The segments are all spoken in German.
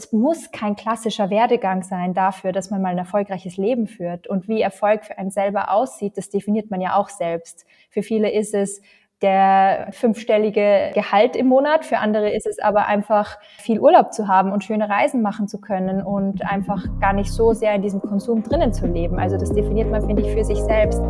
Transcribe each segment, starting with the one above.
es muss kein klassischer Werdegang sein dafür, dass man mal ein erfolgreiches Leben führt. Und wie Erfolg für einen selber aussieht, das definiert man ja auch selbst. Für viele ist es der fünfstellige Gehalt im Monat. Für andere ist es aber einfach viel Urlaub zu haben und schöne Reisen machen zu können und einfach gar nicht so sehr in diesem Konsum drinnen zu leben. Also das definiert man, finde ich, für sich selbst.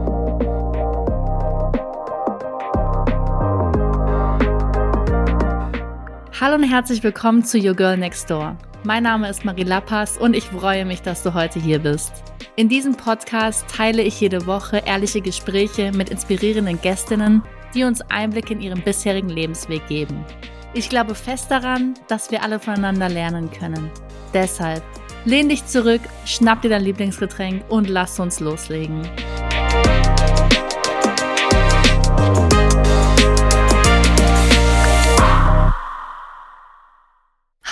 Hallo und herzlich willkommen zu Your Girl Next Door. Mein Name ist Marie Lappas und ich freue mich, dass du heute hier bist. In diesem Podcast teile ich jede Woche ehrliche Gespräche mit inspirierenden Gästinnen die uns Einblick in ihren bisherigen Lebensweg geben. Ich glaube fest daran, dass wir alle voneinander lernen können. Deshalb lehn dich zurück, schnapp dir dein Lieblingsgetränk und lass uns loslegen.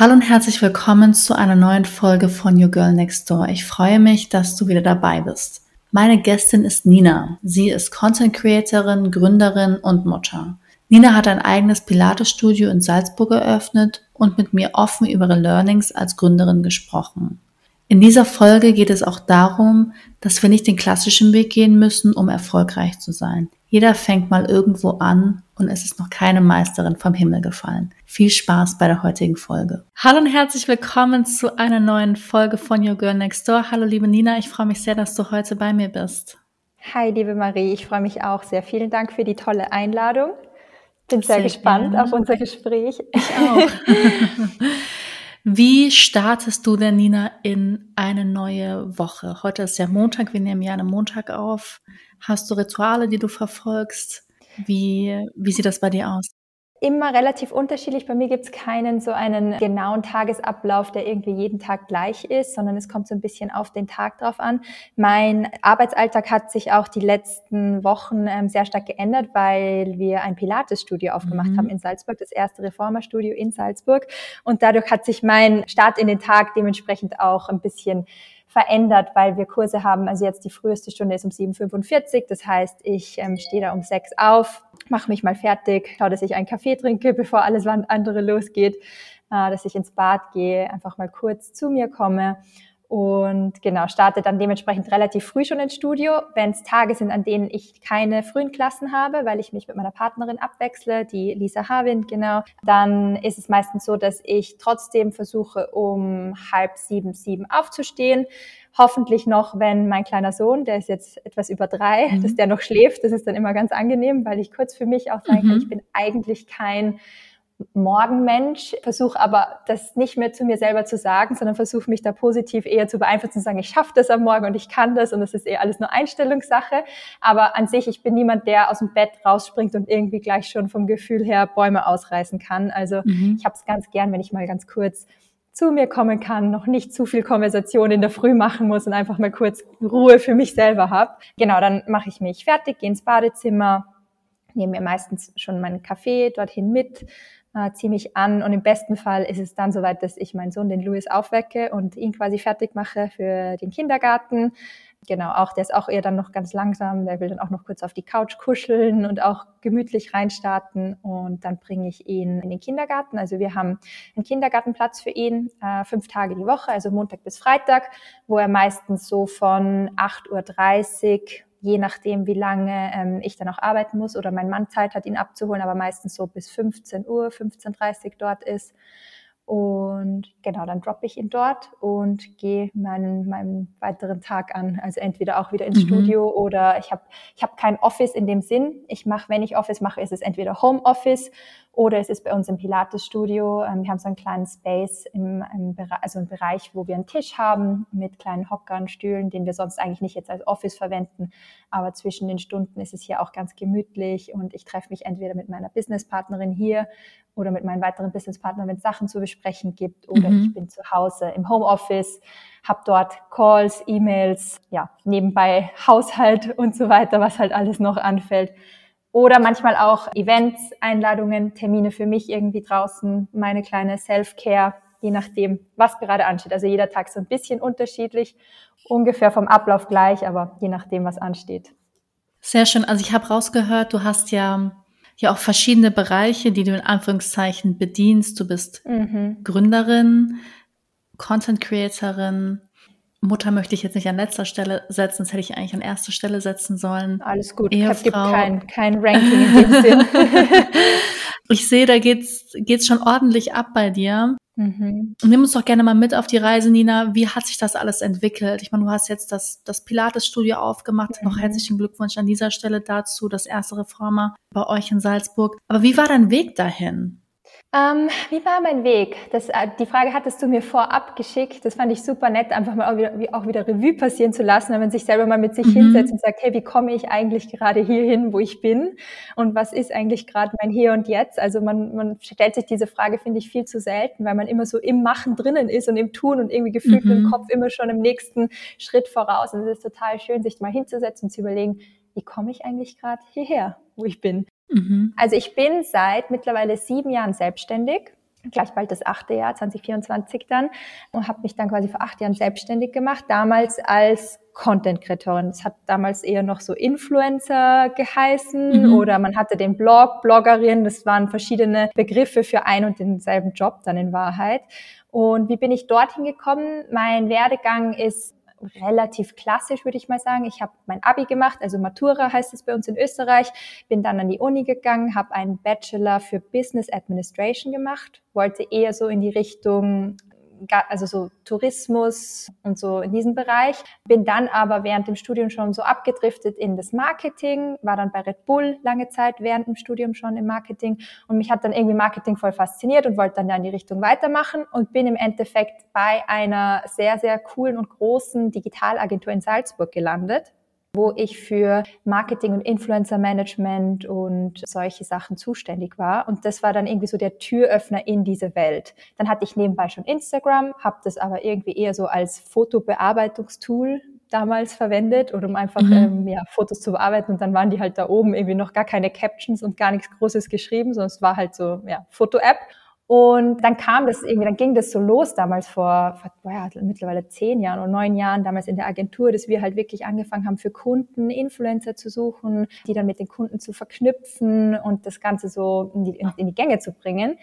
Hallo und herzlich willkommen zu einer neuen Folge von Your Girl Next Door. Ich freue mich, dass du wieder dabei bist. Meine Gästin ist Nina. Sie ist Content Creatorin, Gründerin und Mutter. Nina hat ein eigenes Pilates-Studio in Salzburg eröffnet und mit mir offen über ihre Learnings als Gründerin gesprochen. In dieser Folge geht es auch darum, dass wir nicht den klassischen Weg gehen müssen, um erfolgreich zu sein. Jeder fängt mal irgendwo an und es ist noch keine Meisterin vom Himmel gefallen. Viel Spaß bei der heutigen Folge. Hallo und herzlich willkommen zu einer neuen Folge von Your Girl Next Door. Hallo liebe Nina, ich freue mich sehr, dass du heute bei mir bist. Hi liebe Marie, ich freue mich auch sehr. Vielen Dank für die tolle Einladung. Bin sehr, sehr gespannt gerne. auf unser Gespräch. Ich auch. Wie startest du denn, Nina, in eine neue Woche? Heute ist ja Montag, wir nehmen ja einen Montag auf. Hast du Rituale, die du verfolgst? Wie, wie sieht das bei dir aus? Immer relativ unterschiedlich. Bei mir gibt es keinen so einen genauen Tagesablauf, der irgendwie jeden Tag gleich ist, sondern es kommt so ein bisschen auf den Tag drauf an. Mein Arbeitsalltag hat sich auch die letzten Wochen ähm, sehr stark geändert, weil wir ein Pilates-Studio aufgemacht mhm. haben in Salzburg, das erste Reformerstudio in Salzburg. Und dadurch hat sich mein Start in den Tag dementsprechend auch ein bisschen verändert, weil wir Kurse haben. Also jetzt die früheste Stunde ist um 7.45 Das heißt, ich ähm, stehe da um 6 auf, mache mich mal fertig, schaue, dass ich einen Kaffee trinke, bevor alles andere losgeht, äh, dass ich ins Bad gehe, einfach mal kurz zu mir komme und genau, starte dann dementsprechend relativ früh schon ins Studio. Wenn es Tage sind, an denen ich keine frühen Klassen habe, weil ich mich mit meiner Partnerin abwechsle, die Lisa Harwind, genau, dann ist es meistens so, dass ich trotzdem versuche, um halb sieben, sieben aufzustehen. Hoffentlich noch, wenn mein kleiner Sohn, der ist jetzt etwas über drei, mhm. dass der noch schläft. Das ist dann immer ganz angenehm, weil ich kurz für mich auch sagen kann, mhm. ich bin eigentlich kein Morgenmensch, versuche aber das nicht mehr zu mir selber zu sagen, sondern versuche mich da positiv eher zu beeinflussen, zu sagen, ich schaffe das am Morgen und ich kann das und das ist eher alles nur Einstellungssache. Aber an sich, ich bin niemand, der aus dem Bett rausspringt und irgendwie gleich schon vom Gefühl her Bäume ausreißen kann. Also mhm. ich habe es ganz gern, wenn ich mal ganz kurz zu mir kommen kann, noch nicht zu viel Konversation in der Früh machen muss und einfach mal kurz Ruhe für mich selber habe. Genau, dann mache ich mich fertig, gehe ins Badezimmer, nehme mir meistens schon meinen Kaffee dorthin mit, äh, ziehe mich an und im besten Fall ist es dann soweit, dass ich meinen Sohn, den Louis, aufwecke und ihn quasi fertig mache für den Kindergarten. Genau, auch der ist auch eher dann noch ganz langsam, der will dann auch noch kurz auf die Couch kuscheln und auch gemütlich reinstarten und dann bringe ich ihn in den Kindergarten. Also wir haben einen Kindergartenplatz für ihn, äh, fünf Tage die Woche, also Montag bis Freitag, wo er meistens so von 8.30 Uhr je nachdem, wie lange ähm, ich dann auch arbeiten muss oder mein Mann Zeit hat, ihn abzuholen, aber meistens so bis 15 Uhr, 15.30 Uhr dort ist. Und genau, dann droppe ich ihn dort und gehe meinen, meinen weiteren Tag an. Also entweder auch wieder ins mhm. Studio oder ich habe ich hab kein Office in dem Sinn. Ich mache, wenn ich Office mache, ist es entweder Homeoffice oder es ist bei uns im Pilates-Studio. Ähm, wir haben so einen kleinen Space, im, im Bereich, also einen Bereich, wo wir einen Tisch haben mit kleinen Hockern, Stühlen, den wir sonst eigentlich nicht jetzt als Office verwenden. Aber zwischen den Stunden ist es hier auch ganz gemütlich und ich treffe mich entweder mit meiner Businesspartnerin hier oder mit meinen weiteren Businesspartnern, wenn es Sachen zu besprechen gibt oder mhm. ich bin zu Hause im Homeoffice, habe dort Calls, E-Mails, ja, nebenbei Haushalt und so weiter, was halt alles noch anfällt. Oder manchmal auch Events, Einladungen, Termine für mich irgendwie draußen, meine kleine Self-Care, je nachdem, was gerade ansteht. Also jeder Tag so ein bisschen unterschiedlich, ungefähr vom Ablauf gleich, aber je nachdem, was ansteht. Sehr schön. Also ich habe rausgehört, du hast ja ja auch verschiedene Bereiche, die du in Anführungszeichen bedienst. Du bist mhm. Gründerin, Content Creatorin, Mutter möchte ich jetzt nicht an letzter Stelle setzen, das hätte ich eigentlich an erster Stelle setzen sollen. Alles gut, es gibt kein, kein Ranking in dem Sinn. ich sehe, da geht's, geht's schon ordentlich ab bei dir. Mhm. Nimm uns doch gerne mal mit auf die Reise, Nina. Wie hat sich das alles entwickelt? Ich meine, du hast jetzt das, das Pilates-Studio aufgemacht. Mhm. Noch herzlichen Glückwunsch an dieser Stelle dazu, das erste Reformer bei euch in Salzburg. Aber wie war dein Weg dahin? Ähm, wie war mein Weg? Das, äh, die Frage hattest du mir vorab geschickt. Das fand ich super nett, einfach mal auch wieder, wie, auch wieder Revue passieren zu lassen, wenn man sich selber mal mit sich mhm. hinsetzt und sagt, hey, wie komme ich eigentlich gerade hierhin, wo ich bin? Und was ist eigentlich gerade mein Hier und Jetzt? Also man, man stellt sich diese Frage, finde ich, viel zu selten, weil man immer so im Machen drinnen ist und im Tun und irgendwie gefühlt mhm. im Kopf immer schon im nächsten Schritt voraus. Und es ist total schön, sich mal hinzusetzen und zu überlegen, wie komme ich eigentlich gerade hierher, wo ich bin? Mhm. Also ich bin seit mittlerweile sieben Jahren selbstständig gleich bald das achte Jahr, 2024 dann, und habe mich dann quasi vor acht Jahren selbstständig gemacht, damals als Content-Kreatorin. Das hat damals eher noch so Influencer geheißen mhm. oder man hatte den Blog, Bloggerin, das waren verschiedene Begriffe für ein und denselben Job dann in Wahrheit. Und wie bin ich dorthin gekommen? Mein Werdegang ist relativ klassisch, würde ich mal sagen. Ich habe mein Abi gemacht, also Matura heißt es bei uns in Österreich, bin dann an die Uni gegangen, habe einen Bachelor für Business Administration gemacht, wollte eher so in die Richtung also so Tourismus und so in diesem Bereich. Bin dann aber während dem Studium schon so abgedriftet in das Marketing, war dann bei Red Bull lange Zeit während dem Studium schon im Marketing und mich hat dann irgendwie Marketing voll fasziniert und wollte dann ja in die Richtung weitermachen und bin im Endeffekt bei einer sehr, sehr coolen und großen Digitalagentur in Salzburg gelandet wo ich für Marketing und Influencer Management und solche Sachen zuständig war. Und das war dann irgendwie so der Türöffner in diese Welt. Dann hatte ich nebenbei schon Instagram, habe das aber irgendwie eher so als Fotobearbeitungstool damals verwendet oder um einfach mhm. ähm, ja, Fotos zu bearbeiten und dann waren die halt da oben irgendwie noch gar keine Captions und gar nichts Großes geschrieben, sondern es war halt so ja, Foto-App und dann kam das irgendwie, dann ging das so los damals vor, vor ja, mittlerweile zehn Jahren oder neun Jahren, damals in der Agentur, dass wir halt wirklich angefangen haben, für Kunden Influencer zu suchen, die dann mit den Kunden zu verknüpfen und das Ganze so in die, in die Gänge zu bringen.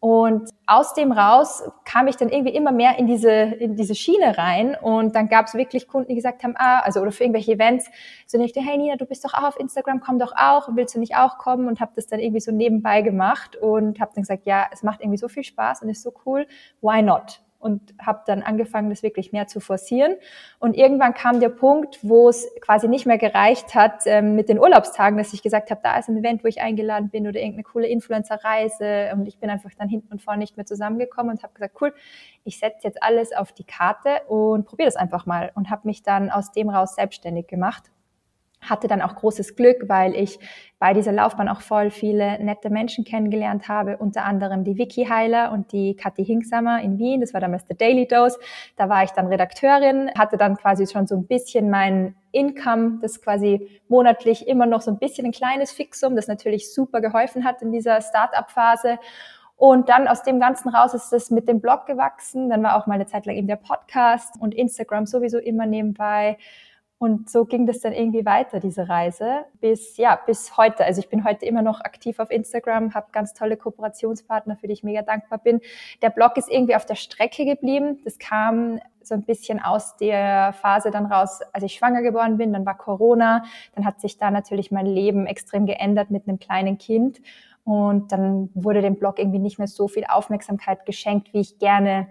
Und aus dem raus kam ich dann irgendwie immer mehr in diese, in diese Schiene rein. Und dann gab es wirklich Kunden, die gesagt haben, ah, also oder für irgendwelche Events, so ich hey Nina, du bist doch auch auf Instagram, komm doch auch, willst du nicht auch kommen? Und habe das dann irgendwie so nebenbei gemacht und habe dann gesagt, ja, es macht irgendwie so viel Spaß und ist so cool, why not? Und habe dann angefangen, das wirklich mehr zu forcieren. Und irgendwann kam der Punkt, wo es quasi nicht mehr gereicht hat ähm, mit den Urlaubstagen, dass ich gesagt habe, da ist ein Event, wo ich eingeladen bin oder irgendeine coole Influencer-Reise. Und ich bin einfach dann hinten und vorne nicht mehr zusammengekommen und habe gesagt, cool, ich setze jetzt alles auf die Karte und probiere das einfach mal. Und habe mich dann aus dem raus selbstständig gemacht hatte dann auch großes Glück, weil ich bei dieser Laufbahn auch voll viele nette Menschen kennengelernt habe, unter anderem die Vicky Heiler und die Kathi Hinksamer in Wien. Das war damals der Daily Dose. Da war ich dann Redakteurin, hatte dann quasi schon so ein bisschen mein Income, das quasi monatlich immer noch so ein bisschen ein kleines Fixum, das natürlich super geholfen hat in dieser Start-up-Phase. Und dann aus dem Ganzen raus ist es mit dem Blog gewachsen. Dann war auch mal eine Zeit lang eben der Podcast und Instagram sowieso immer nebenbei. Und so ging das dann irgendwie weiter, diese Reise, bis, ja, bis heute. Also ich bin heute immer noch aktiv auf Instagram, habe ganz tolle Kooperationspartner, für die ich mega dankbar bin. Der Blog ist irgendwie auf der Strecke geblieben. Das kam so ein bisschen aus der Phase dann raus, als ich schwanger geworden bin, dann war Corona, dann hat sich da natürlich mein Leben extrem geändert mit einem kleinen Kind. Und dann wurde dem Blog irgendwie nicht mehr so viel Aufmerksamkeit geschenkt, wie ich gerne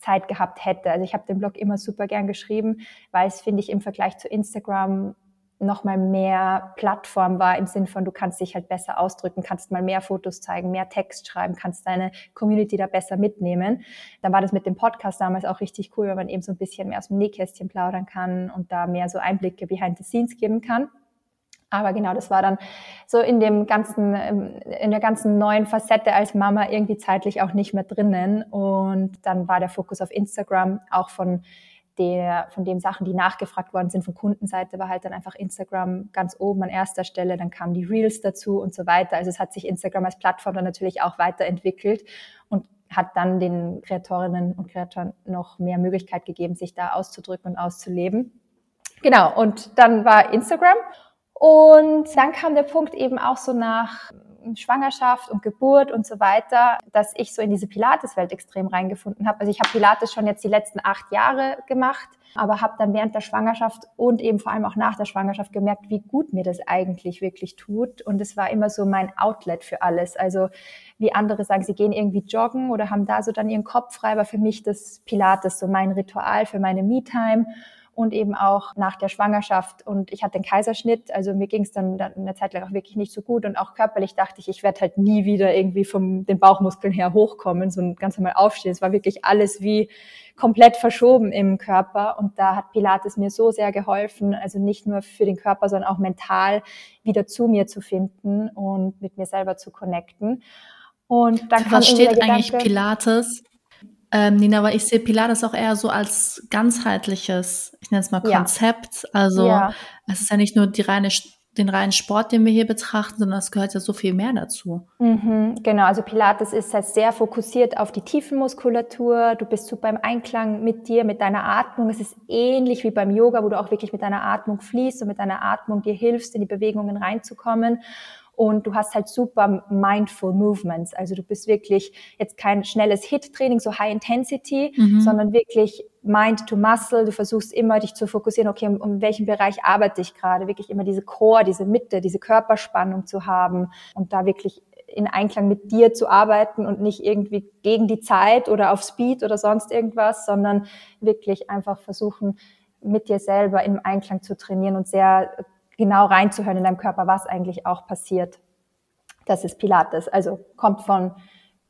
Zeit gehabt hätte. Also ich habe den Blog immer super gern geschrieben, weil es, finde ich, im Vergleich zu Instagram noch mal mehr Plattform war im Sinn von, du kannst dich halt besser ausdrücken, kannst mal mehr Fotos zeigen, mehr Text schreiben, kannst deine Community da besser mitnehmen. Dann war das mit dem Podcast damals auch richtig cool, weil man eben so ein bisschen mehr aus dem Nähkästchen plaudern kann und da mehr so Einblicke behind the scenes geben kann. Aber genau, das war dann so in dem ganzen, ähm, in der ganzen neuen Facette als Mama irgendwie zeitlich auch nicht mehr drinnen. Und dann war der Fokus auf Instagram auch von der, von den Sachen, die nachgefragt worden sind von Kundenseite, war halt dann einfach Instagram ganz oben an erster Stelle. Dann kamen die Reels dazu und so weiter. Also es hat sich Instagram als Plattform dann natürlich auch weiterentwickelt und hat dann den Kreatorinnen und Kreatoren noch mehr Möglichkeit gegeben, sich da auszudrücken und auszuleben. Genau. Und dann war Instagram und dann kam der Punkt eben auch so nach Schwangerschaft und Geburt und so weiter, dass ich so in diese Pilates-Welt extrem reingefunden habe. Also ich habe Pilates schon jetzt die letzten acht Jahre gemacht, aber habe dann während der Schwangerschaft und eben vor allem auch nach der Schwangerschaft gemerkt, wie gut mir das eigentlich wirklich tut. Und es war immer so mein Outlet für alles. Also wie andere sagen, sie gehen irgendwie joggen oder haben da so dann ihren Kopf frei, war für mich das Pilates so mein Ritual für meine Me-Time und eben auch nach der Schwangerschaft. Und ich hatte den Kaiserschnitt, also mir ging es dann, dann eine Zeit lang auch wirklich nicht so gut und auch körperlich dachte ich, ich werde halt nie wieder irgendwie vom den Bauchmuskeln her hochkommen, so ganz normal aufstehen. Es war wirklich alles wie komplett verschoben im Körper und da hat Pilates mir so sehr geholfen, also nicht nur für den Körper, sondern auch mental wieder zu mir zu finden und mit mir selber zu connecten. Und dann Was steht Gedanke, eigentlich Pilates? Ähm, Nina, aber ich sehe Pilates auch eher so als ganzheitliches, ich nenne es mal Konzept. Ja. Also ja. es ist ja nicht nur die reine, den reinen Sport, den wir hier betrachten, sondern es gehört ja so viel mehr dazu. Mhm, genau, also Pilates ist halt sehr fokussiert auf die Tiefenmuskulatur. Du bist super im Einklang mit dir, mit deiner Atmung. Es ist ähnlich wie beim Yoga, wo du auch wirklich mit deiner Atmung fließt und mit deiner Atmung dir hilfst, in die Bewegungen reinzukommen und du hast halt super mindful movements. Also du bist wirklich jetzt kein schnelles Hit-Training, so High Intensity, mhm. sondern wirklich Mind to Muscle. Du versuchst immer dich zu fokussieren, okay, um, um welchen Bereich arbeite ich gerade? Wirklich immer diese Core, diese Mitte, diese Körperspannung zu haben und da wirklich in Einklang mit dir zu arbeiten und nicht irgendwie gegen die Zeit oder auf Speed oder sonst irgendwas, sondern wirklich einfach versuchen, mit dir selber im Einklang zu trainieren und sehr genau reinzuhören in deinem Körper, was eigentlich auch passiert. Das ist Pilates. Also kommt von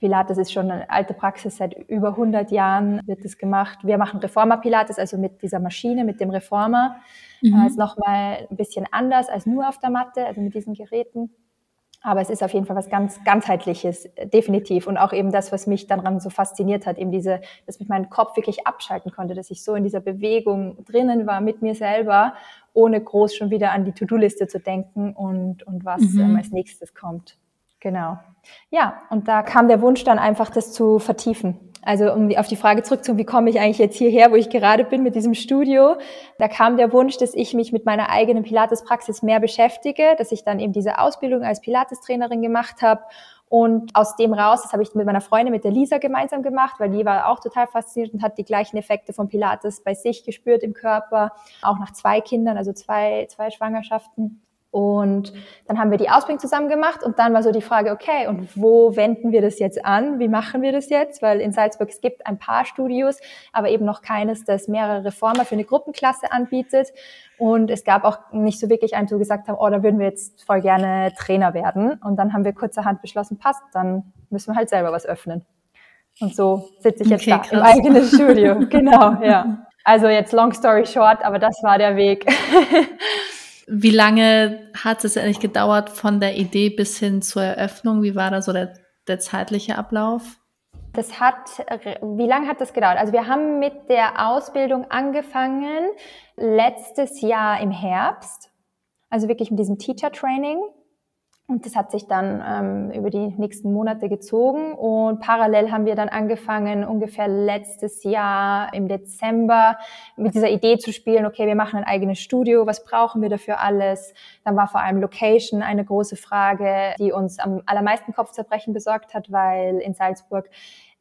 Pilates ist schon eine alte Praxis, seit über 100 Jahren wird es gemacht. Wir machen Reformer Pilates, also mit dieser Maschine, mit dem Reformer. Mhm. Äh, ist nochmal ein bisschen anders als nur auf der Matte, also mit diesen Geräten. Aber es ist auf jeden Fall was ganz ganzheitliches, definitiv. Und auch eben das, was mich daran so fasziniert hat, eben diese, dass ich meinen Kopf wirklich abschalten konnte, dass ich so in dieser Bewegung drinnen war mit mir selber, ohne groß schon wieder an die To-Do-Liste zu denken und, und was mhm. ähm, als nächstes kommt. Genau. Ja, und da kam der Wunsch dann einfach, das zu vertiefen. Also um auf die Frage zurückzukommen, wie komme ich eigentlich jetzt hierher, wo ich gerade bin mit diesem Studio, da kam der Wunsch, dass ich mich mit meiner eigenen Pilates-Praxis mehr beschäftige, dass ich dann eben diese Ausbildung als Pilates-Trainerin gemacht habe und aus dem raus, das habe ich mit meiner Freundin, mit der Lisa gemeinsam gemacht, weil die war auch total fasziniert und hat die gleichen Effekte von Pilates bei sich gespürt im Körper, auch nach zwei Kindern, also zwei, zwei Schwangerschaften. Und dann haben wir die Ausbildung zusammen gemacht und dann war so die Frage, okay, und wo wenden wir das jetzt an? Wie machen wir das jetzt? Weil in Salzburg es gibt ein paar Studios, aber eben noch keines, das mehrere Reformer für eine Gruppenklasse anbietet. Und es gab auch nicht so wirklich einen, wo gesagt haben, oh, da würden wir jetzt voll gerne Trainer werden. Und dann haben wir kurzerhand beschlossen, passt, dann müssen wir halt selber was öffnen. Und so sitze ich jetzt okay, da krass. im eigenen Studio. genau, ja. Also jetzt long story short, aber das war der Weg. Wie lange hat es eigentlich gedauert von der Idee bis hin zur Eröffnung? Wie war da so der, der zeitliche Ablauf? Das hat, wie lange hat das gedauert? Also wir haben mit der Ausbildung angefangen letztes Jahr im Herbst. Also wirklich mit diesem Teacher Training. Und das hat sich dann ähm, über die nächsten Monate gezogen. Und parallel haben wir dann angefangen, ungefähr letztes Jahr im Dezember mit dieser Idee zu spielen, okay, wir machen ein eigenes Studio, was brauchen wir dafür alles? Dann war vor allem Location eine große Frage, die uns am allermeisten Kopfzerbrechen besorgt hat, weil in Salzburg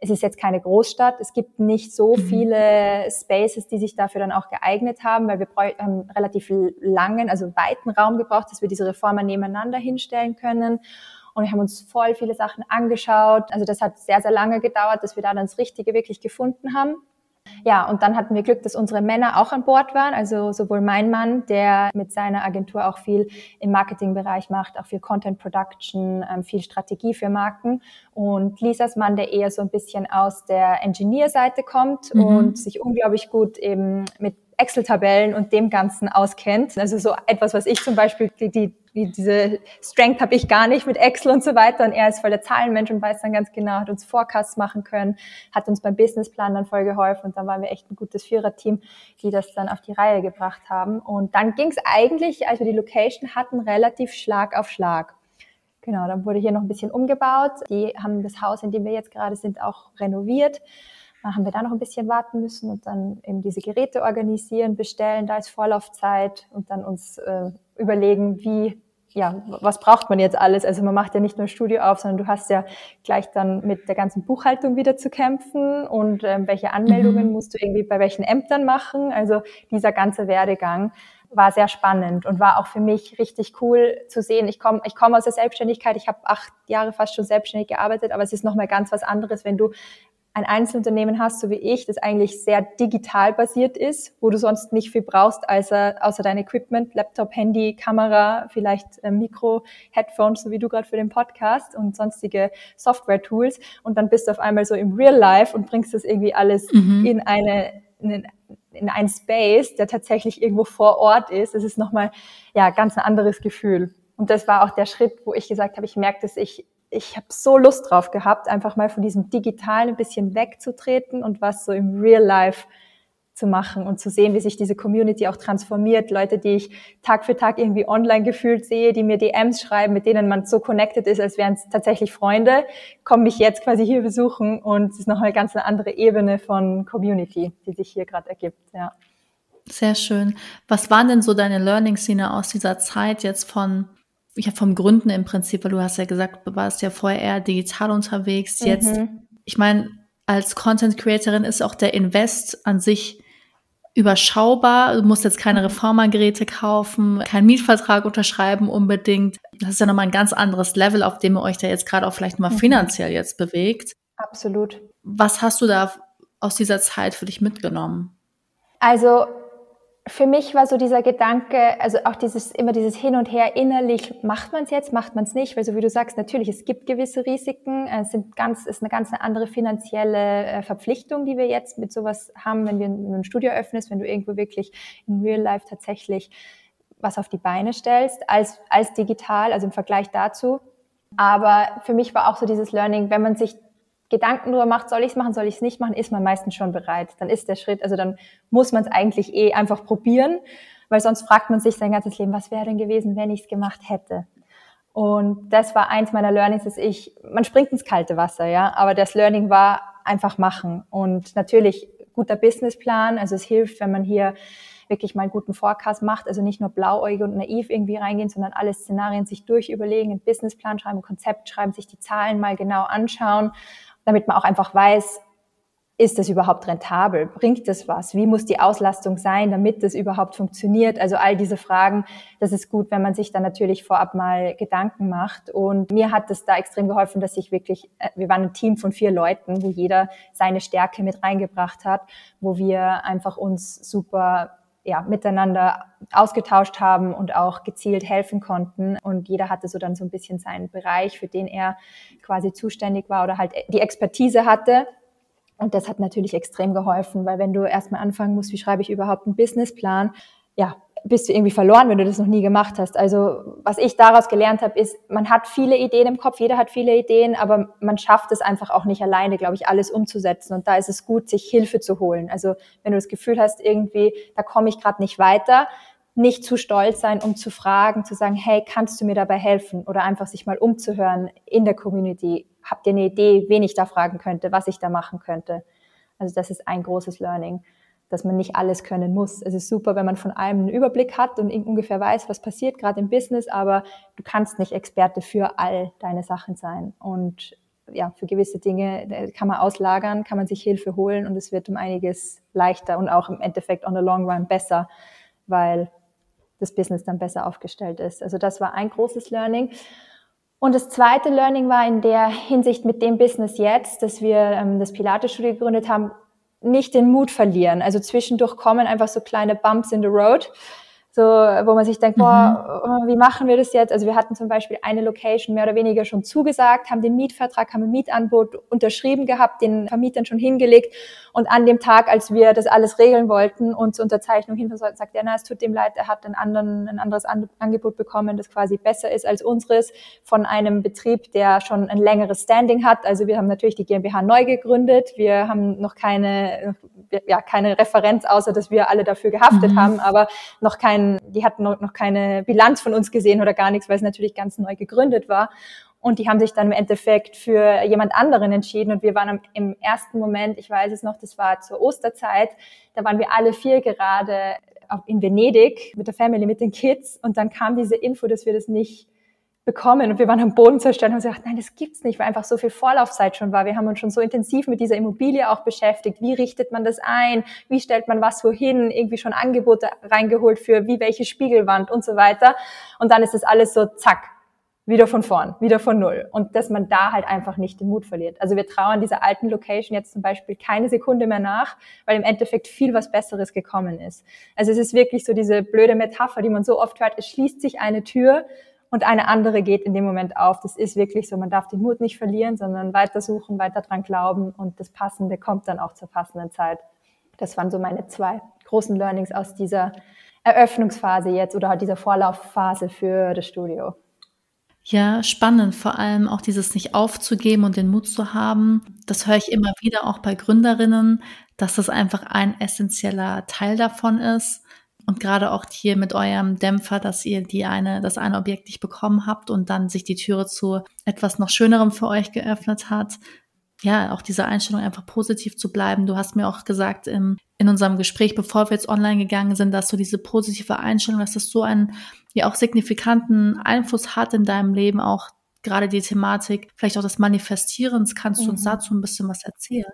es ist jetzt keine Großstadt. Es gibt nicht so mhm. viele Spaces, die sich dafür dann auch geeignet haben, weil wir haben relativ langen, also weiten Raum gebraucht, dass wir diese Reformer nebeneinander hinstellen können. Und wir haben uns voll viele Sachen angeschaut. Also das hat sehr, sehr lange gedauert, dass wir da dann das Richtige wirklich gefunden haben. Ja, und dann hatten wir Glück, dass unsere Männer auch an Bord waren. Also sowohl mein Mann, der mit seiner Agentur auch viel im Marketingbereich macht, auch viel Content Production, ähm, viel Strategie für Marken. Und Lisas Mann, der eher so ein bisschen aus der Engineer-Seite kommt mhm. und sich unglaublich gut eben mit Excel-Tabellen und dem Ganzen auskennt. Also so etwas, was ich zum Beispiel, die, die, diese Strength habe ich gar nicht mit Excel und so weiter. Und er ist voll der Zahlenmensch und weiß dann ganz genau, hat uns Forecasts machen können, hat uns beim Businessplan dann voll geholfen. Und dann waren wir echt ein gutes Viererteam, die das dann auf die Reihe gebracht haben. Und dann ging es eigentlich, als wir die Location hatten, relativ Schlag auf Schlag. Genau, dann wurde hier noch ein bisschen umgebaut. Die haben das Haus, in dem wir jetzt gerade sind, auch renoviert. Haben wir da noch ein bisschen warten müssen und dann eben diese Geräte organisieren, bestellen, da ist Vorlaufzeit und dann uns äh, überlegen, wie ja, was braucht man jetzt alles? Also man macht ja nicht nur Studio auf, sondern du hast ja gleich dann mit der ganzen Buchhaltung wieder zu kämpfen und ähm, welche Anmeldungen mhm. musst du irgendwie bei welchen Ämtern machen? Also dieser ganze Werdegang war sehr spannend und war auch für mich richtig cool zu sehen. Ich komme ich komme aus der Selbstständigkeit, ich habe acht Jahre fast schon selbstständig gearbeitet, aber es ist nochmal ganz was anderes, wenn du ein Einzelunternehmen hast, so wie ich, das eigentlich sehr digital basiert ist, wo du sonst nicht viel brauchst, außer, außer dein Equipment, Laptop, Handy, Kamera, vielleicht äh, Mikro, Headphones, so wie du gerade für den Podcast und sonstige Software-Tools. Und dann bist du auf einmal so im Real Life und bringst das irgendwie alles mhm. in eine, in, in einen Space, der tatsächlich irgendwo vor Ort ist. Das ist nochmal, ja, ganz ein anderes Gefühl. Und das war auch der Schritt, wo ich gesagt habe, ich merke, dass ich ich habe so Lust drauf gehabt, einfach mal von diesem Digitalen ein bisschen wegzutreten und was so im Real Life zu machen und zu sehen, wie sich diese Community auch transformiert. Leute, die ich Tag für Tag irgendwie online gefühlt sehe, die mir DMs schreiben, mit denen man so connected ist, als wären es tatsächlich Freunde, kommen mich jetzt quasi hier besuchen und es ist noch eine ganz andere Ebene von Community, die sich hier gerade ergibt. Ja. Sehr schön. Was waren denn so deine Learnings, Sina, aus dieser Zeit jetzt von ich habe vom Gründen im Prinzip, weil du hast ja gesagt, du warst ja vorher eher digital unterwegs. Jetzt, mhm. ich meine, als Content Creatorin ist auch der Invest an sich überschaubar. Du musst jetzt keine mhm. Reformergeräte kaufen, keinen Mietvertrag unterschreiben unbedingt. Das ist ja nochmal ein ganz anderes Level, auf dem ihr euch da jetzt gerade auch vielleicht mal mhm. finanziell jetzt bewegt. Absolut. Was hast du da aus dieser Zeit für dich mitgenommen? Also für mich war so dieser Gedanke, also auch dieses immer dieses Hin und Her innerlich, macht man es jetzt, macht man es nicht, weil so wie du sagst, natürlich, es gibt gewisse Risiken, es sind ganz, ist eine ganz andere finanzielle äh, Verpflichtung, die wir jetzt mit sowas haben, wenn wir ein Studio öffnest, wenn du irgendwo wirklich in Real Life tatsächlich was auf die Beine stellst, als, als digital, also im Vergleich dazu. Aber für mich war auch so dieses Learning, wenn man sich Gedanken darüber macht, soll ich es machen, soll ich es nicht machen, ist man meistens schon bereit. Dann ist der Schritt, also dann muss man es eigentlich eh einfach probieren, weil sonst fragt man sich sein ganzes Leben, was wäre denn gewesen, wenn ich es gemacht hätte. Und das war eins meiner Learnings, dass ich, man springt ins kalte Wasser, ja, aber das Learning war einfach machen. Und natürlich guter Businessplan, also es hilft, wenn man hier wirklich mal einen guten Forecast macht, also nicht nur blauäugig und naiv irgendwie reingehen, sondern alle Szenarien sich durchüberlegen, einen Businessplan schreiben, ein Konzept schreiben, sich die Zahlen mal genau anschauen damit man auch einfach weiß, ist das überhaupt rentabel? Bringt das was? Wie muss die Auslastung sein, damit das überhaupt funktioniert? Also all diese Fragen, das ist gut, wenn man sich dann natürlich vorab mal Gedanken macht. Und mir hat es da extrem geholfen, dass ich wirklich, äh, wir waren ein Team von vier Leuten, wo jeder seine Stärke mit reingebracht hat, wo wir einfach uns super ja, miteinander ausgetauscht haben und auch gezielt helfen konnten. Und jeder hatte so dann so ein bisschen seinen Bereich, für den er quasi zuständig war oder halt die Expertise hatte. Und das hat natürlich extrem geholfen, weil wenn du erstmal anfangen musst, wie schreibe ich überhaupt einen Businessplan, ja, bist du irgendwie verloren, wenn du das noch nie gemacht hast. Also was ich daraus gelernt habe, ist, man hat viele Ideen im Kopf, jeder hat viele Ideen, aber man schafft es einfach auch nicht alleine, glaube ich, alles umzusetzen. Und da ist es gut, sich Hilfe zu holen. Also wenn du das Gefühl hast, irgendwie, da komme ich gerade nicht weiter, nicht zu stolz sein, um zu fragen, zu sagen, hey, kannst du mir dabei helfen? Oder einfach sich mal umzuhören in der Community. Habt ihr eine Idee, wen ich da fragen könnte, was ich da machen könnte? Also das ist ein großes Learning dass man nicht alles können muss. Es ist super, wenn man von allem einen Überblick hat und ungefähr weiß, was passiert, gerade im Business, aber du kannst nicht Experte für all deine Sachen sein. Und ja, für gewisse Dinge kann man auslagern, kann man sich Hilfe holen und es wird um einiges leichter und auch im Endeffekt on the long run besser, weil das Business dann besser aufgestellt ist. Also das war ein großes Learning. Und das zweite Learning war in der Hinsicht mit dem Business jetzt, dass wir ähm, das Pilates-Studio gegründet haben, nicht den Mut verlieren. Also zwischendurch kommen einfach so kleine Bumps in the road so, wo man sich denkt, mhm. boah, wie machen wir das jetzt? Also wir hatten zum Beispiel eine Location mehr oder weniger schon zugesagt, haben den Mietvertrag, haben ein Mietangebot unterschrieben gehabt, den Vermietern schon hingelegt und an dem Tag, als wir das alles regeln wollten und zur Unterzeichnung sollten, sagt er, na, es tut dem leid, er hat einen anderen, ein anderes Angebot bekommen, das quasi besser ist als unseres von einem Betrieb, der schon ein längeres Standing hat. Also wir haben natürlich die GmbH neu gegründet, wir haben noch keine, ja, keine Referenz, außer dass wir alle dafür gehaftet mhm. haben, aber noch keine kein, die hatten noch keine Bilanz von uns gesehen oder gar nichts, weil es natürlich ganz neu gegründet war. Und die haben sich dann im Endeffekt für jemand anderen entschieden. Und wir waren im ersten Moment, ich weiß es noch, das war zur Osterzeit, da waren wir alle vier gerade in Venedig mit der Family, mit den Kids und dann kam diese Info, dass wir das nicht bekommen und wir waren am Boden zerstört und haben gesagt, nein, das gibt's nicht, weil einfach so viel Vorlaufzeit schon war. Wir haben uns schon so intensiv mit dieser Immobilie auch beschäftigt. Wie richtet man das ein? Wie stellt man was wohin? Irgendwie schon Angebote reingeholt für wie welche Spiegelwand und so weiter. Und dann ist das alles so zack, wieder von vorn, wieder von null. Und dass man da halt einfach nicht den Mut verliert. Also wir trauern dieser alten Location jetzt zum Beispiel keine Sekunde mehr nach, weil im Endeffekt viel was Besseres gekommen ist. Also es ist wirklich so diese blöde Metapher, die man so oft hört, es schließt sich eine Tür und eine andere geht in dem Moment auf. Das ist wirklich so, man darf den Mut nicht verlieren, sondern weiter suchen, weiter dran glauben und das Passende kommt dann auch zur passenden Zeit. Das waren so meine zwei großen Learnings aus dieser Eröffnungsphase jetzt oder dieser Vorlaufphase für das Studio. Ja, spannend, vor allem auch dieses nicht aufzugeben und den Mut zu haben. Das höre ich immer wieder auch bei Gründerinnen, dass das einfach ein essentieller Teil davon ist. Und gerade auch hier mit eurem Dämpfer, dass ihr die eine, das eine Objekt nicht bekommen habt und dann sich die Türe zu etwas noch Schönerem für euch geöffnet hat. Ja, auch diese Einstellung einfach positiv zu bleiben. Du hast mir auch gesagt im, in unserem Gespräch, bevor wir jetzt online gegangen sind, dass du diese positive Einstellung, dass das so einen ja auch signifikanten Einfluss hat in deinem Leben, auch gerade die Thematik, vielleicht auch des Manifestierens. Kannst du uns mhm. dazu ein bisschen was erzählen?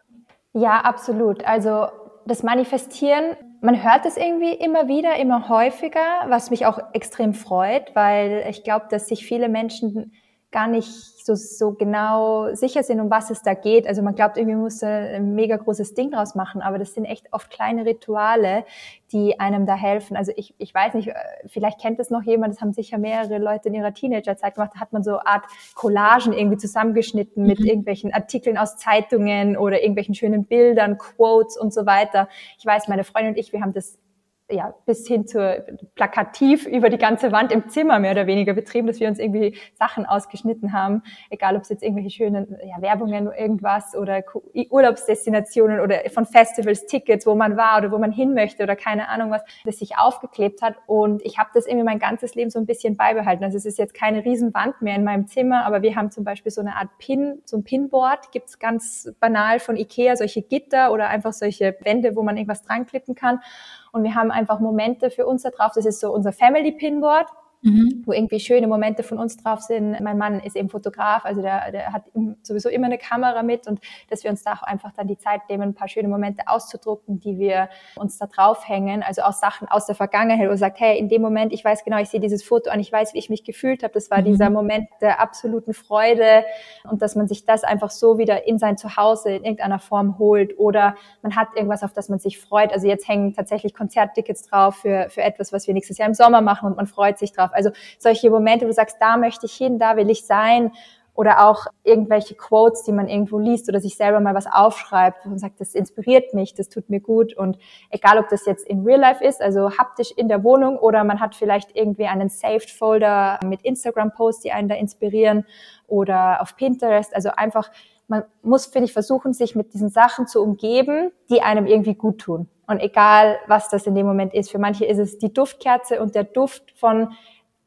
Ja, absolut. Also das Manifestieren, man hört es irgendwie immer wieder, immer häufiger, was mich auch extrem freut, weil ich glaube, dass sich viele Menschen gar nicht so, so genau sicher sind, um was es da geht. Also man glaubt, irgendwie muss ein mega großes Ding draus machen, aber das sind echt oft kleine Rituale, die einem da helfen. Also ich, ich weiß nicht, äh, vielleicht kennt es noch jemand, das haben sicher mehrere Leute in ihrer Teenagerzeit gemacht, da hat man so eine Art Collagen irgendwie zusammengeschnitten mit mhm. irgendwelchen Artikeln aus Zeitungen oder irgendwelchen schönen Bildern, Quotes und so weiter. Ich weiß, meine Freundin und ich, wir haben das ja, bis hin zu plakativ über die ganze Wand im Zimmer mehr oder weniger betrieben, dass wir uns irgendwie Sachen ausgeschnitten haben, egal ob es jetzt irgendwelche schönen ja, Werbungen, irgendwas oder Urlaubsdestinationen oder von Festivals, Tickets, wo man war oder wo man hin möchte oder keine Ahnung was, das sich aufgeklebt hat und ich habe das irgendwie mein ganzes Leben so ein bisschen beibehalten. Also es ist jetzt keine Riesenwand mehr in meinem Zimmer, aber wir haben zum Beispiel so eine Art Pin, so ein Pinboard, gibt's ganz banal von Ikea, solche Gitter oder einfach solche Wände, wo man irgendwas dran klippen kann und wir haben einfach Momente für uns da drauf. Das ist so unser Family Pinboard mhm. wo irgendwie schöne Momente von uns drauf sind. Mein Mann ist eben Fotograf, also der, der hat sowieso immer eine Kamera mit und dass wir uns da auch einfach dann die Zeit nehmen, ein paar schöne Momente auszudrucken, die wir uns da draufhängen. Also auch Sachen aus der Vergangenheit, wo man sagt, hey, in dem Moment, ich weiß genau, ich sehe dieses Foto und ich weiß, wie ich mich gefühlt habe. Das war mhm. dieser Moment der absoluten Freude und dass man sich das einfach so wieder in sein Zuhause in irgendeiner Form holt oder man hat irgendwas, auf das man sich freut. Also jetzt hängen tatsächlich Konzerttickets drauf für, für etwas, was wir nächstes Jahr im Sommer machen und man freut sich drauf. Also solche Momente, wo du sagst, da möchte ich hin, da will ich sein. Oder auch irgendwelche Quotes, die man irgendwo liest oder sich selber mal was aufschreibt und sagt, das inspiriert mich, das tut mir gut. Und egal, ob das jetzt in Real Life ist, also haptisch in der Wohnung oder man hat vielleicht irgendwie einen Saved Folder mit Instagram-Posts, die einen da inspirieren oder auf Pinterest. Also einfach, man muss, finde ich, versuchen, sich mit diesen Sachen zu umgeben, die einem irgendwie gut tun. Und egal, was das in dem Moment ist. Für manche ist es die Duftkerze und der Duft von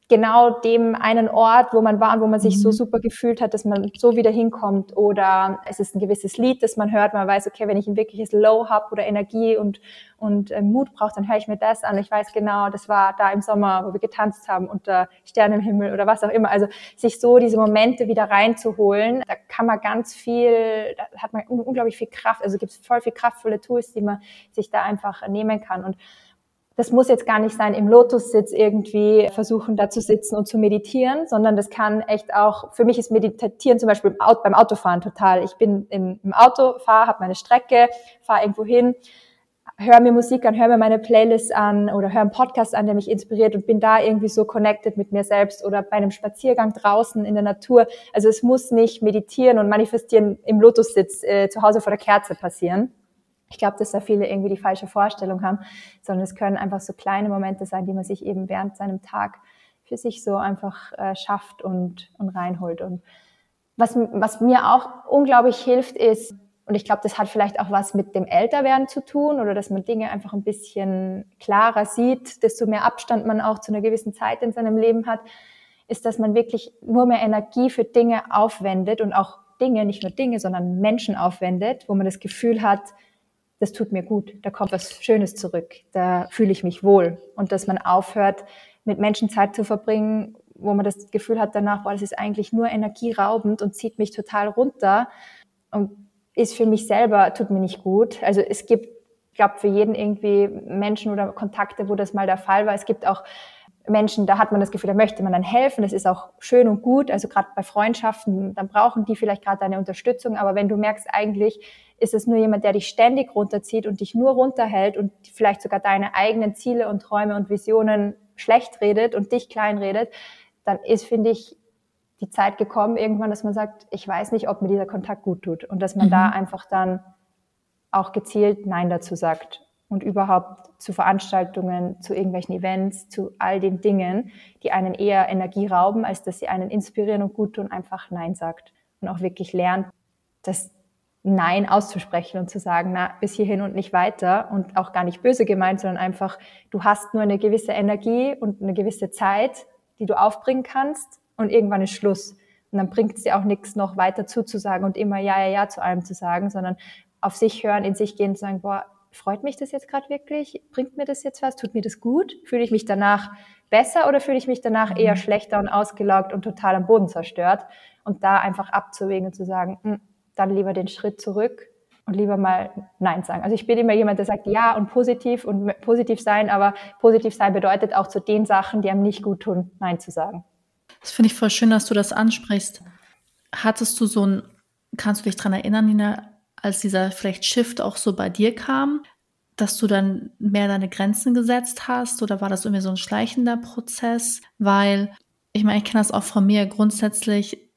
genau dem einen Ort, wo man war und wo man sich mhm. so super gefühlt hat, dass man so wieder hinkommt. Oder es ist ein gewisses Lied, das man hört, man weiß, okay, wenn ich ein wirkliches Low habe oder Energie und, und äh, Mut brauche, dann höre ich mir das an. Ich weiß genau, das war da im Sommer, wo wir getanzt haben unter Sterne im Himmel oder was auch immer. Also sich so diese Momente wieder reinzuholen, da kann man ganz viel, da hat man unglaublich viel Kraft. Also gibt es voll viel kraftvolle Tools, die man sich da einfach nehmen kann. Und das muss jetzt gar nicht sein, im Lotussitz irgendwie versuchen, da zu sitzen und zu meditieren, sondern das kann echt auch, für mich ist Meditieren zum Beispiel beim Autofahren total. Ich bin im, im Auto, fahre, habe meine Strecke, fahre irgendwo hin, höre mir Musik an, höre mir meine Playlist an oder höre einen Podcast an, der mich inspiriert und bin da irgendwie so connected mit mir selbst oder bei einem Spaziergang draußen in der Natur. Also es muss nicht meditieren und manifestieren im Lotussitz äh, zu Hause vor der Kerze passieren ich glaube, dass da viele irgendwie die falsche Vorstellung haben, sondern es können einfach so kleine Momente sein, die man sich eben während seinem Tag für sich so einfach äh, schafft und, und reinholt. Und was, was mir auch unglaublich hilft, ist, und ich glaube, das hat vielleicht auch was mit dem Älterwerden zu tun oder dass man Dinge einfach ein bisschen klarer sieht, desto mehr Abstand man auch zu einer gewissen Zeit in seinem Leben hat, ist, dass man wirklich nur mehr Energie für Dinge aufwendet und auch Dinge, nicht nur Dinge, sondern Menschen aufwendet, wo man das Gefühl hat, das tut mir gut, da kommt was Schönes zurück, da fühle ich mich wohl. Und dass man aufhört, mit Menschen Zeit zu verbringen, wo man das Gefühl hat danach, boah, das ist eigentlich nur energieraubend und zieht mich total runter und ist für mich selber, tut mir nicht gut. Also es gibt, ich glaube, für jeden irgendwie Menschen oder Kontakte, wo das mal der Fall war. Es gibt auch Menschen, da hat man das Gefühl, da möchte man dann helfen. Das ist auch schön und gut. Also gerade bei Freundschaften, dann brauchen die vielleicht gerade deine Unterstützung. Aber wenn du merkst, eigentlich ist es nur jemand, der dich ständig runterzieht und dich nur runterhält und vielleicht sogar deine eigenen Ziele und Träume und Visionen schlecht redet und dich klein redet, dann ist, finde ich, die Zeit gekommen irgendwann, dass man sagt, ich weiß nicht, ob mir dieser Kontakt gut tut und dass man mhm. da einfach dann auch gezielt Nein dazu sagt und überhaupt zu Veranstaltungen, zu irgendwelchen Events, zu all den Dingen, die einen eher Energie rauben, als dass sie einen inspirieren und gut tun, einfach Nein sagt und auch wirklich lernt, das Nein auszusprechen und zu sagen, na, bis hierhin und nicht weiter und auch gar nicht böse gemeint, sondern einfach, du hast nur eine gewisse Energie und eine gewisse Zeit, die du aufbringen kannst und irgendwann ist Schluss. Und dann bringt es dir auch nichts, noch weiter zuzusagen und immer Ja, ja, Ja zu allem zu sagen, sondern auf sich hören, in sich gehen und sagen, boah, freut mich das jetzt gerade wirklich? Bringt mir das jetzt was? Tut mir das gut? Fühle ich mich danach besser oder fühle ich mich danach eher mhm. schlechter und ausgelaugt und total am Boden zerstört? Und da einfach abzuwägen und zu sagen, hm, dann lieber den Schritt zurück und lieber mal Nein sagen. Also ich bin immer jemand, der sagt Ja und positiv und positiv sein, aber positiv sein bedeutet auch zu den Sachen, die einem nicht gut tun, Nein zu sagen. Das finde ich voll schön, dass du das ansprichst. Hattest du so ein, kannst du dich daran erinnern, Nina, als dieser vielleicht Shift auch so bei dir kam, dass du dann mehr deine Grenzen gesetzt hast oder war das irgendwie so ein schleichender Prozess? Weil, ich meine, ich kenne das auch von mir, grundsätzlich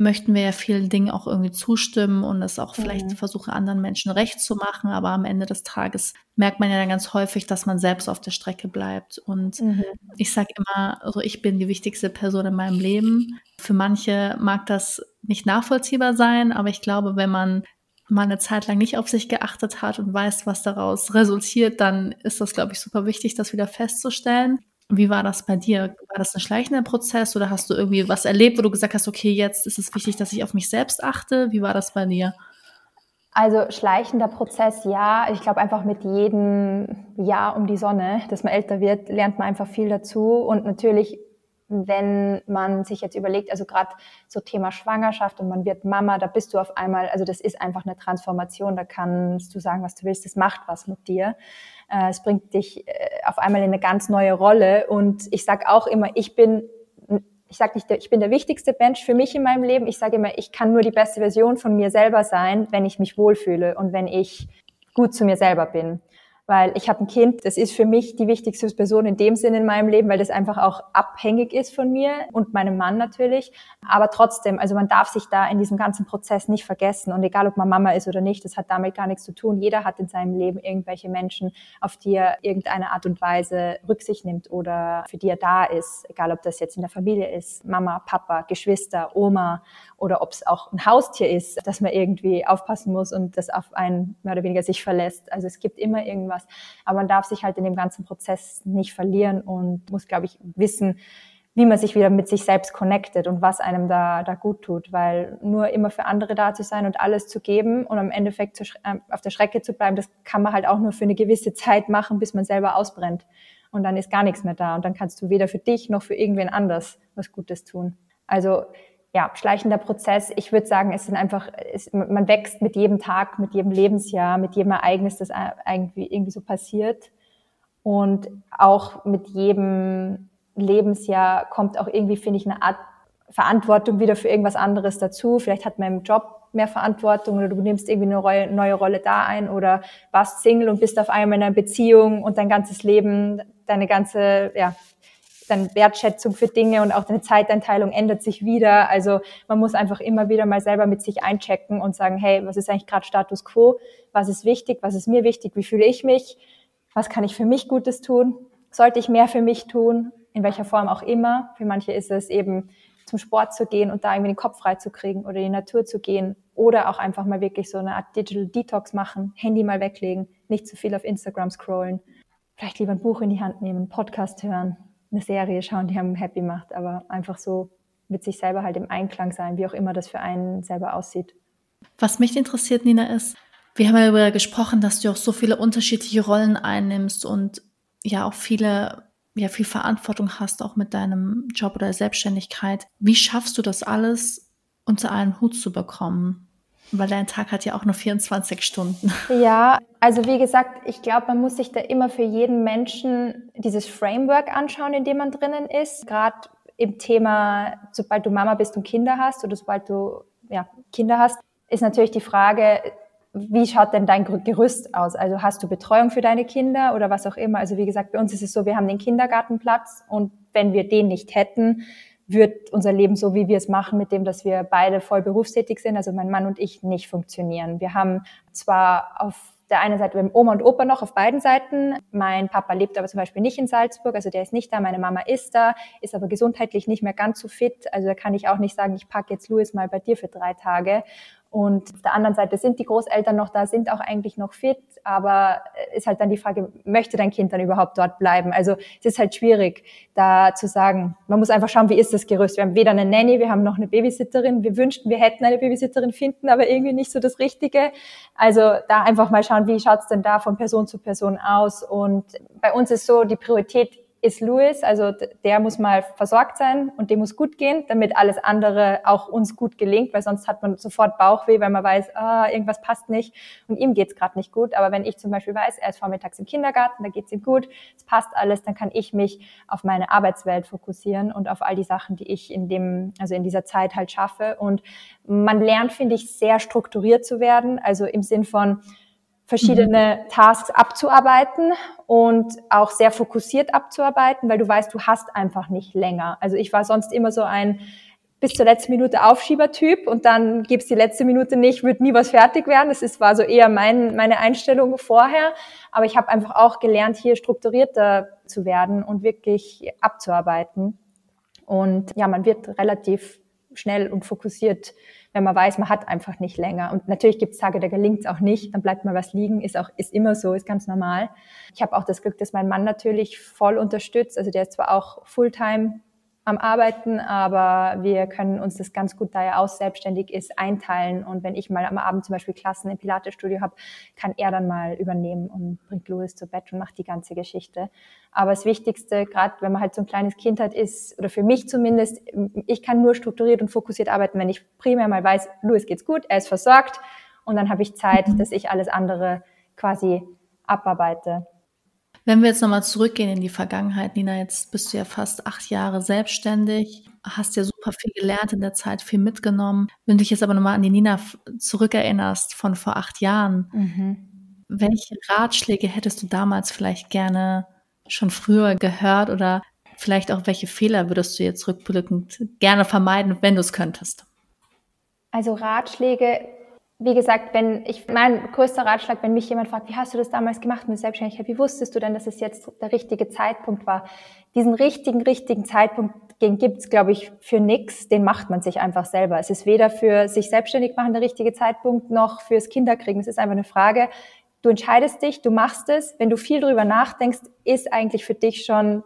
möchten wir ja vielen Dingen auch irgendwie zustimmen und es auch vielleicht mhm. versuchen, anderen Menschen recht zu machen. Aber am Ende des Tages merkt man ja dann ganz häufig, dass man selbst auf der Strecke bleibt. Und mhm. ich sage immer, also ich bin die wichtigste Person in meinem Leben. Für manche mag das nicht nachvollziehbar sein, aber ich glaube, wenn man mal eine Zeit lang nicht auf sich geachtet hat und weiß, was daraus resultiert, dann ist das, glaube ich, super wichtig, das wieder festzustellen. Wie war das bei dir? War das ein schleichender Prozess oder hast du irgendwie was erlebt, wo du gesagt hast, okay, jetzt ist es wichtig, dass ich auf mich selbst achte? Wie war das bei dir? Also schleichender Prozess, ja. Ich glaube einfach mit jedem Jahr um die Sonne, dass man älter wird, lernt man einfach viel dazu. Und natürlich wenn man sich jetzt überlegt, also gerade so Thema Schwangerschaft und man wird Mama, da bist du auf einmal, also das ist einfach eine Transformation, da kannst du sagen, was du willst, das macht was mit dir. Äh, es bringt dich äh, auf einmal in eine ganz neue Rolle und ich sage auch immer, ich bin ich sage nicht, ich bin der wichtigste Mensch für mich in meinem Leben. Ich sage immer, ich kann nur die beste Version von mir selber sein, wenn ich mich wohlfühle und wenn ich gut zu mir selber bin weil ich habe ein Kind, das ist für mich die wichtigste Person in dem Sinne in meinem Leben, weil das einfach auch abhängig ist von mir und meinem Mann natürlich. Aber trotzdem, also man darf sich da in diesem ganzen Prozess nicht vergessen. Und egal, ob man Mama ist oder nicht, das hat damit gar nichts zu tun. Jeder hat in seinem Leben irgendwelche Menschen, auf die er irgendeine Art und Weise Rücksicht nimmt oder für die er da ist. Egal, ob das jetzt in der Familie ist, Mama, Papa, Geschwister, Oma oder ob es auch ein Haustier ist, dass man irgendwie aufpassen muss und das auf einen mehr oder weniger sich verlässt. Also es gibt immer irgendwas, was. Aber man darf sich halt in dem ganzen Prozess nicht verlieren und muss, glaube ich, wissen, wie man sich wieder mit sich selbst connectet und was einem da, da gut tut, weil nur immer für andere da zu sein und alles zu geben und am Endeffekt zu, äh, auf der Strecke zu bleiben, das kann man halt auch nur für eine gewisse Zeit machen, bis man selber ausbrennt. Und dann ist gar nichts mehr da und dann kannst du weder für dich noch für irgendwen anders was Gutes tun. Also ja, schleichender Prozess. Ich würde sagen, es sind einfach, es, man wächst mit jedem Tag, mit jedem Lebensjahr, mit jedem Ereignis, das irgendwie, irgendwie so passiert. Und auch mit jedem Lebensjahr kommt auch irgendwie, finde ich, eine Art Verantwortung wieder für irgendwas anderes dazu. Vielleicht hat man im Job mehr Verantwortung oder du nimmst irgendwie eine neue Rolle da ein oder warst Single und bist auf einmal in einer Beziehung und dein ganzes Leben, deine ganze, ja, deine Wertschätzung für Dinge und auch deine Zeiteinteilung ändert sich wieder. Also man muss einfach immer wieder mal selber mit sich einchecken und sagen, hey, was ist eigentlich gerade Status quo? Was ist wichtig? Was ist mir wichtig? Wie fühle ich mich? Was kann ich für mich Gutes tun? Sollte ich mehr für mich tun? In welcher Form auch immer. Für manche ist es eben zum Sport zu gehen und da irgendwie den Kopf frei zu kriegen oder in die Natur zu gehen oder auch einfach mal wirklich so eine Art Digital Detox machen, Handy mal weglegen, nicht zu viel auf Instagram scrollen, vielleicht lieber ein Buch in die Hand nehmen, Podcast hören, eine Serie schauen, die einem happy macht, aber einfach so mit sich selber halt im Einklang sein, wie auch immer das für einen selber aussieht. Was mich interessiert, Nina, ist, Wir haben ja darüber gesprochen, dass du auch so viele unterschiedliche Rollen einnimmst und ja auch viele, ja viel Verantwortung hast, auch mit deinem Job oder Selbstständigkeit. Wie schaffst du das alles unter einen Hut zu bekommen? Weil dein Tag hat ja auch nur 24 Stunden. Ja, also wie gesagt, ich glaube, man muss sich da immer für jeden Menschen dieses Framework anschauen, in dem man drinnen ist. Gerade im Thema, sobald du Mama bist und Kinder hast oder sobald du ja, Kinder hast, ist natürlich die Frage, wie schaut denn dein Gerüst aus? Also hast du Betreuung für deine Kinder oder was auch immer? Also wie gesagt, bei uns ist es so, wir haben den Kindergartenplatz und wenn wir den nicht hätten, wird unser Leben so, wie wir es machen, mit dem, dass wir beide voll berufstätig sind, also mein Mann und ich, nicht funktionieren. Wir haben zwar auf der einen Seite, wir haben Oma und Opa noch auf beiden Seiten. Mein Papa lebt aber zum Beispiel nicht in Salzburg, also der ist nicht da. Meine Mama ist da, ist aber gesundheitlich nicht mehr ganz so fit. Also da kann ich auch nicht sagen, ich packe jetzt Louis mal bei dir für drei Tage. Und auf der anderen Seite sind die Großeltern noch da, sind auch eigentlich noch fit, aber ist halt dann die Frage, möchte dein Kind dann überhaupt dort bleiben? Also es ist halt schwierig, da zu sagen, man muss einfach schauen, wie ist das Gerüst? Wir haben weder eine Nanny, wir haben noch eine Babysitterin. Wir wünschten, wir hätten eine Babysitterin finden, aber irgendwie nicht so das Richtige. Also da einfach mal schauen, wie schaut's denn da von Person zu Person aus? Und bei uns ist so, die Priorität ist Louis, also der muss mal versorgt sein und dem muss gut gehen, damit alles andere auch uns gut gelingt, weil sonst hat man sofort Bauchweh, weil man weiß, ah, irgendwas passt nicht und ihm geht's gerade nicht gut. Aber wenn ich zum Beispiel weiß, er ist vormittags im Kindergarten, da geht's ihm gut, es passt alles, dann kann ich mich auf meine Arbeitswelt fokussieren und auf all die Sachen, die ich in dem, also in dieser Zeit halt schaffe. Und man lernt, finde ich, sehr strukturiert zu werden, also im Sinn von verschiedene mhm. Tasks abzuarbeiten und auch sehr fokussiert abzuarbeiten, weil du weißt, du hast einfach nicht länger. Also ich war sonst immer so ein bis zur letzten Minute Aufschiebertyp und dann gibt's die letzte Minute nicht, wird nie was fertig werden. Das ist, war so eher mein, meine Einstellung vorher. Aber ich habe einfach auch gelernt, hier strukturierter zu werden und wirklich abzuarbeiten. Und ja, man wird relativ schnell und fokussiert wenn man weiß, man hat einfach nicht länger. Und natürlich gibt es Tage, da gelingt es auch nicht, dann bleibt mal was liegen, ist auch ist immer so, ist ganz normal. Ich habe auch das Glück, dass mein Mann natürlich voll unterstützt. Also der ist zwar auch Fulltime am Arbeiten, aber wir können uns das ganz gut, da er aus selbstständig ist, einteilen. Und wenn ich mal am Abend zum Beispiel Klassen im Pilates-Studio habe, kann er dann mal übernehmen und bringt Louis zu Bett und macht die ganze Geschichte. Aber das Wichtigste, gerade wenn man halt so ein kleines Kind hat, ist, oder für mich zumindest, ich kann nur strukturiert und fokussiert arbeiten, wenn ich primär mal weiß, Louis geht's gut, er ist versorgt und dann habe ich Zeit, mhm. dass ich alles andere quasi abarbeite. Wenn wir jetzt nochmal zurückgehen in die Vergangenheit, Nina, jetzt bist du ja fast acht Jahre selbstständig, hast ja super viel gelernt in der Zeit, viel mitgenommen. Wenn du dich jetzt aber nochmal an die Nina zurückerinnerst von vor acht Jahren, mhm. welche Ratschläge hättest du damals vielleicht gerne schon früher gehört oder vielleicht auch welche Fehler würdest du jetzt rückblickend gerne vermeiden, wenn du es könntest? Also Ratschläge wie gesagt, wenn ich, mein größter Ratschlag, wenn mich jemand fragt, wie hast du das damals gemacht mit Selbstständigkeit? Wie wusstest du denn, dass es jetzt der richtige Zeitpunkt war? Diesen richtigen, richtigen Zeitpunkt, den gibt's, glaube ich, für nix. Den macht man sich einfach selber. Es ist weder für sich selbstständig machen der richtige Zeitpunkt, noch fürs Kinderkriegen. Es ist einfach eine Frage. Du entscheidest dich, du machst es. Wenn du viel drüber nachdenkst, ist eigentlich für dich schon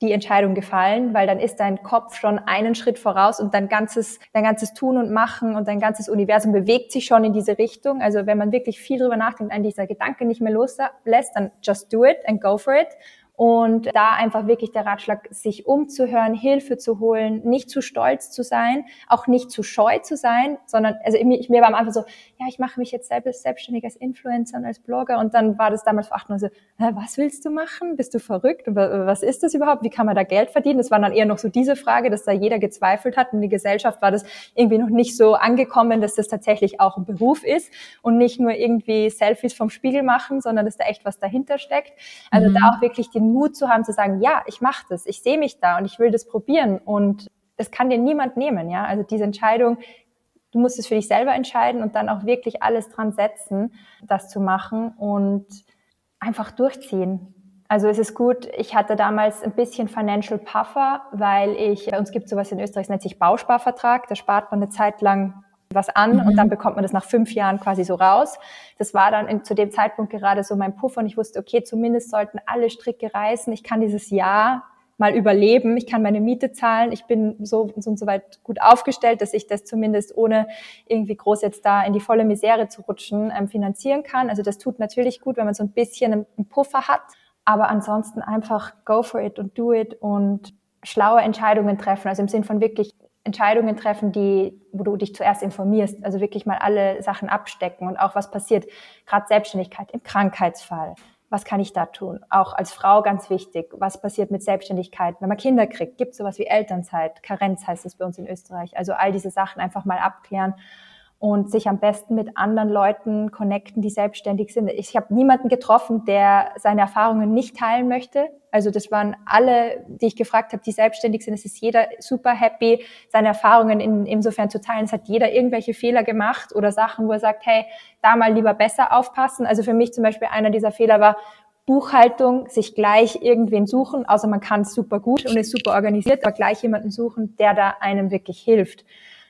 die Entscheidung gefallen, weil dann ist dein Kopf schon einen Schritt voraus und dein ganzes, dein ganzes Tun und Machen und dein ganzes Universum bewegt sich schon in diese Richtung. Also wenn man wirklich viel drüber nachdenkt, einen dieser Gedanke nicht mehr loslässt, dann just do it and go for it. Und da einfach wirklich der Ratschlag, sich umzuhören, Hilfe zu holen, nicht zu stolz zu sein, auch nicht zu scheu zu sein, sondern, also ich, mir war am Anfang so, ja, ich mache mich jetzt selbst selbstständig als Influencer und als Blogger. Und dann war das damals vor acht Monaten so, was willst du machen? Bist du verrückt? Und was ist das überhaupt? Wie kann man da Geld verdienen? Das war dann eher noch so diese Frage, dass da jeder gezweifelt hat. In der Gesellschaft war das irgendwie noch nicht so angekommen, dass das tatsächlich auch ein Beruf ist und nicht nur irgendwie Selfies vom Spiegel machen, sondern dass da echt was dahinter steckt. Also mhm. da auch wirklich den Mut zu haben, zu sagen, ja, ich mache das, ich sehe mich da und ich will das probieren und das kann dir niemand nehmen, ja. Also diese Entscheidung, du musst es für dich selber entscheiden und dann auch wirklich alles dran setzen, das zu machen und einfach durchziehen. Also es ist gut, ich hatte damals ein bisschen Financial Puffer, weil ich, bei uns gibt sowas in Österreich, das nennt sich Bausparvertrag, da spart man eine Zeit lang was an mhm. und dann bekommt man das nach fünf Jahren quasi so raus. Das war dann in, zu dem Zeitpunkt gerade so mein Puffer und ich wusste, okay, zumindest sollten alle Stricke reißen. Ich kann dieses Jahr mal überleben. Ich kann meine Miete zahlen. Ich bin so, so und so weit gut aufgestellt, dass ich das zumindest ohne irgendwie groß jetzt da in die volle Misere zu rutschen ähm, finanzieren kann. Also das tut natürlich gut, wenn man so ein bisschen einen Puffer hat. Aber ansonsten einfach go for it und do it und schlaue Entscheidungen treffen. Also im Sinn von wirklich Entscheidungen treffen, die, wo du dich zuerst informierst, also wirklich mal alle Sachen abstecken und auch was passiert, gerade Selbstständigkeit im Krankheitsfall. Was kann ich da tun? Auch als Frau ganz wichtig. Was passiert mit Selbstständigkeit, wenn man Kinder kriegt? Gibt es sowas wie Elternzeit? Karenz heißt es bei uns in Österreich. Also all diese Sachen einfach mal abklären und sich am besten mit anderen Leuten connecten, die selbstständig sind. Ich habe niemanden getroffen, der seine Erfahrungen nicht teilen möchte. Also das waren alle, die ich gefragt habe, die selbstständig sind. Es ist jeder super happy, seine Erfahrungen in, insofern zu teilen. Es hat jeder irgendwelche Fehler gemacht oder Sachen, wo er sagt, hey, da mal lieber besser aufpassen. Also für mich zum Beispiel einer dieser Fehler war, Buchhaltung, sich gleich irgendwen suchen, außer man kann es super gut und ist super organisiert, aber gleich jemanden suchen, der da einem wirklich hilft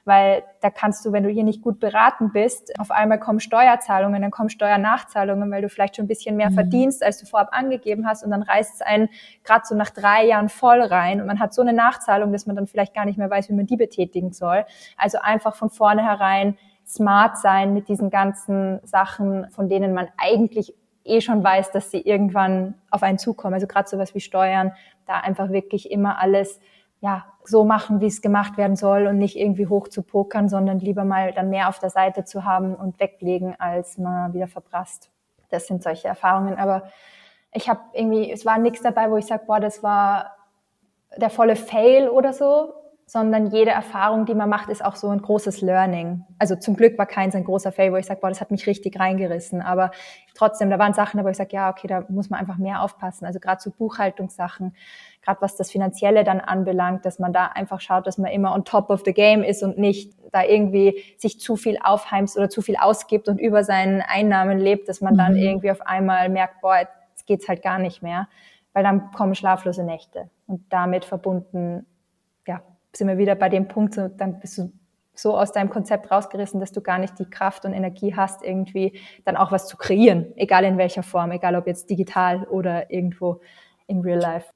weil da kannst du, wenn du hier nicht gut beraten bist, auf einmal kommen Steuerzahlungen, dann kommen Steuernachzahlungen, weil du vielleicht schon ein bisschen mehr mhm. verdienst, als du vorab angegeben hast und dann reißt es einen gerade so nach drei Jahren voll rein und man hat so eine Nachzahlung, dass man dann vielleicht gar nicht mehr weiß, wie man die betätigen soll. Also einfach von vornherein smart sein mit diesen ganzen Sachen, von denen man eigentlich eh schon weiß, dass sie irgendwann auf einen zukommen. Also gerade sowas wie Steuern, da einfach wirklich immer alles ja, so machen, wie es gemacht werden soll und nicht irgendwie hoch zu pokern, sondern lieber mal dann mehr auf der Seite zu haben und weglegen, als mal wieder verprasst. Das sind solche Erfahrungen. Aber ich habe irgendwie, es war nichts dabei, wo ich sage, boah, das war der volle Fail oder so, sondern jede Erfahrung, die man macht, ist auch so ein großes Learning. Also zum Glück war keins ein großer Fail, wo ich sage, boah, das hat mich richtig reingerissen. Aber trotzdem, da waren Sachen, wo ich sage, ja, okay, da muss man einfach mehr aufpassen. Also gerade so Buchhaltungssachen, gerade was das Finanzielle dann anbelangt, dass man da einfach schaut, dass man immer on top of the game ist und nicht da irgendwie sich zu viel aufheimst oder zu viel ausgibt und über seinen Einnahmen lebt, dass man dann mhm. irgendwie auf einmal merkt, boah, jetzt geht's halt gar nicht mehr, weil dann kommen schlaflose Nächte und damit verbunden, sind wir wieder bei dem Punkt, so, dann bist du so aus deinem Konzept rausgerissen, dass du gar nicht die Kraft und Energie hast, irgendwie dann auch was zu kreieren, egal in welcher Form, egal ob jetzt digital oder irgendwo in real life.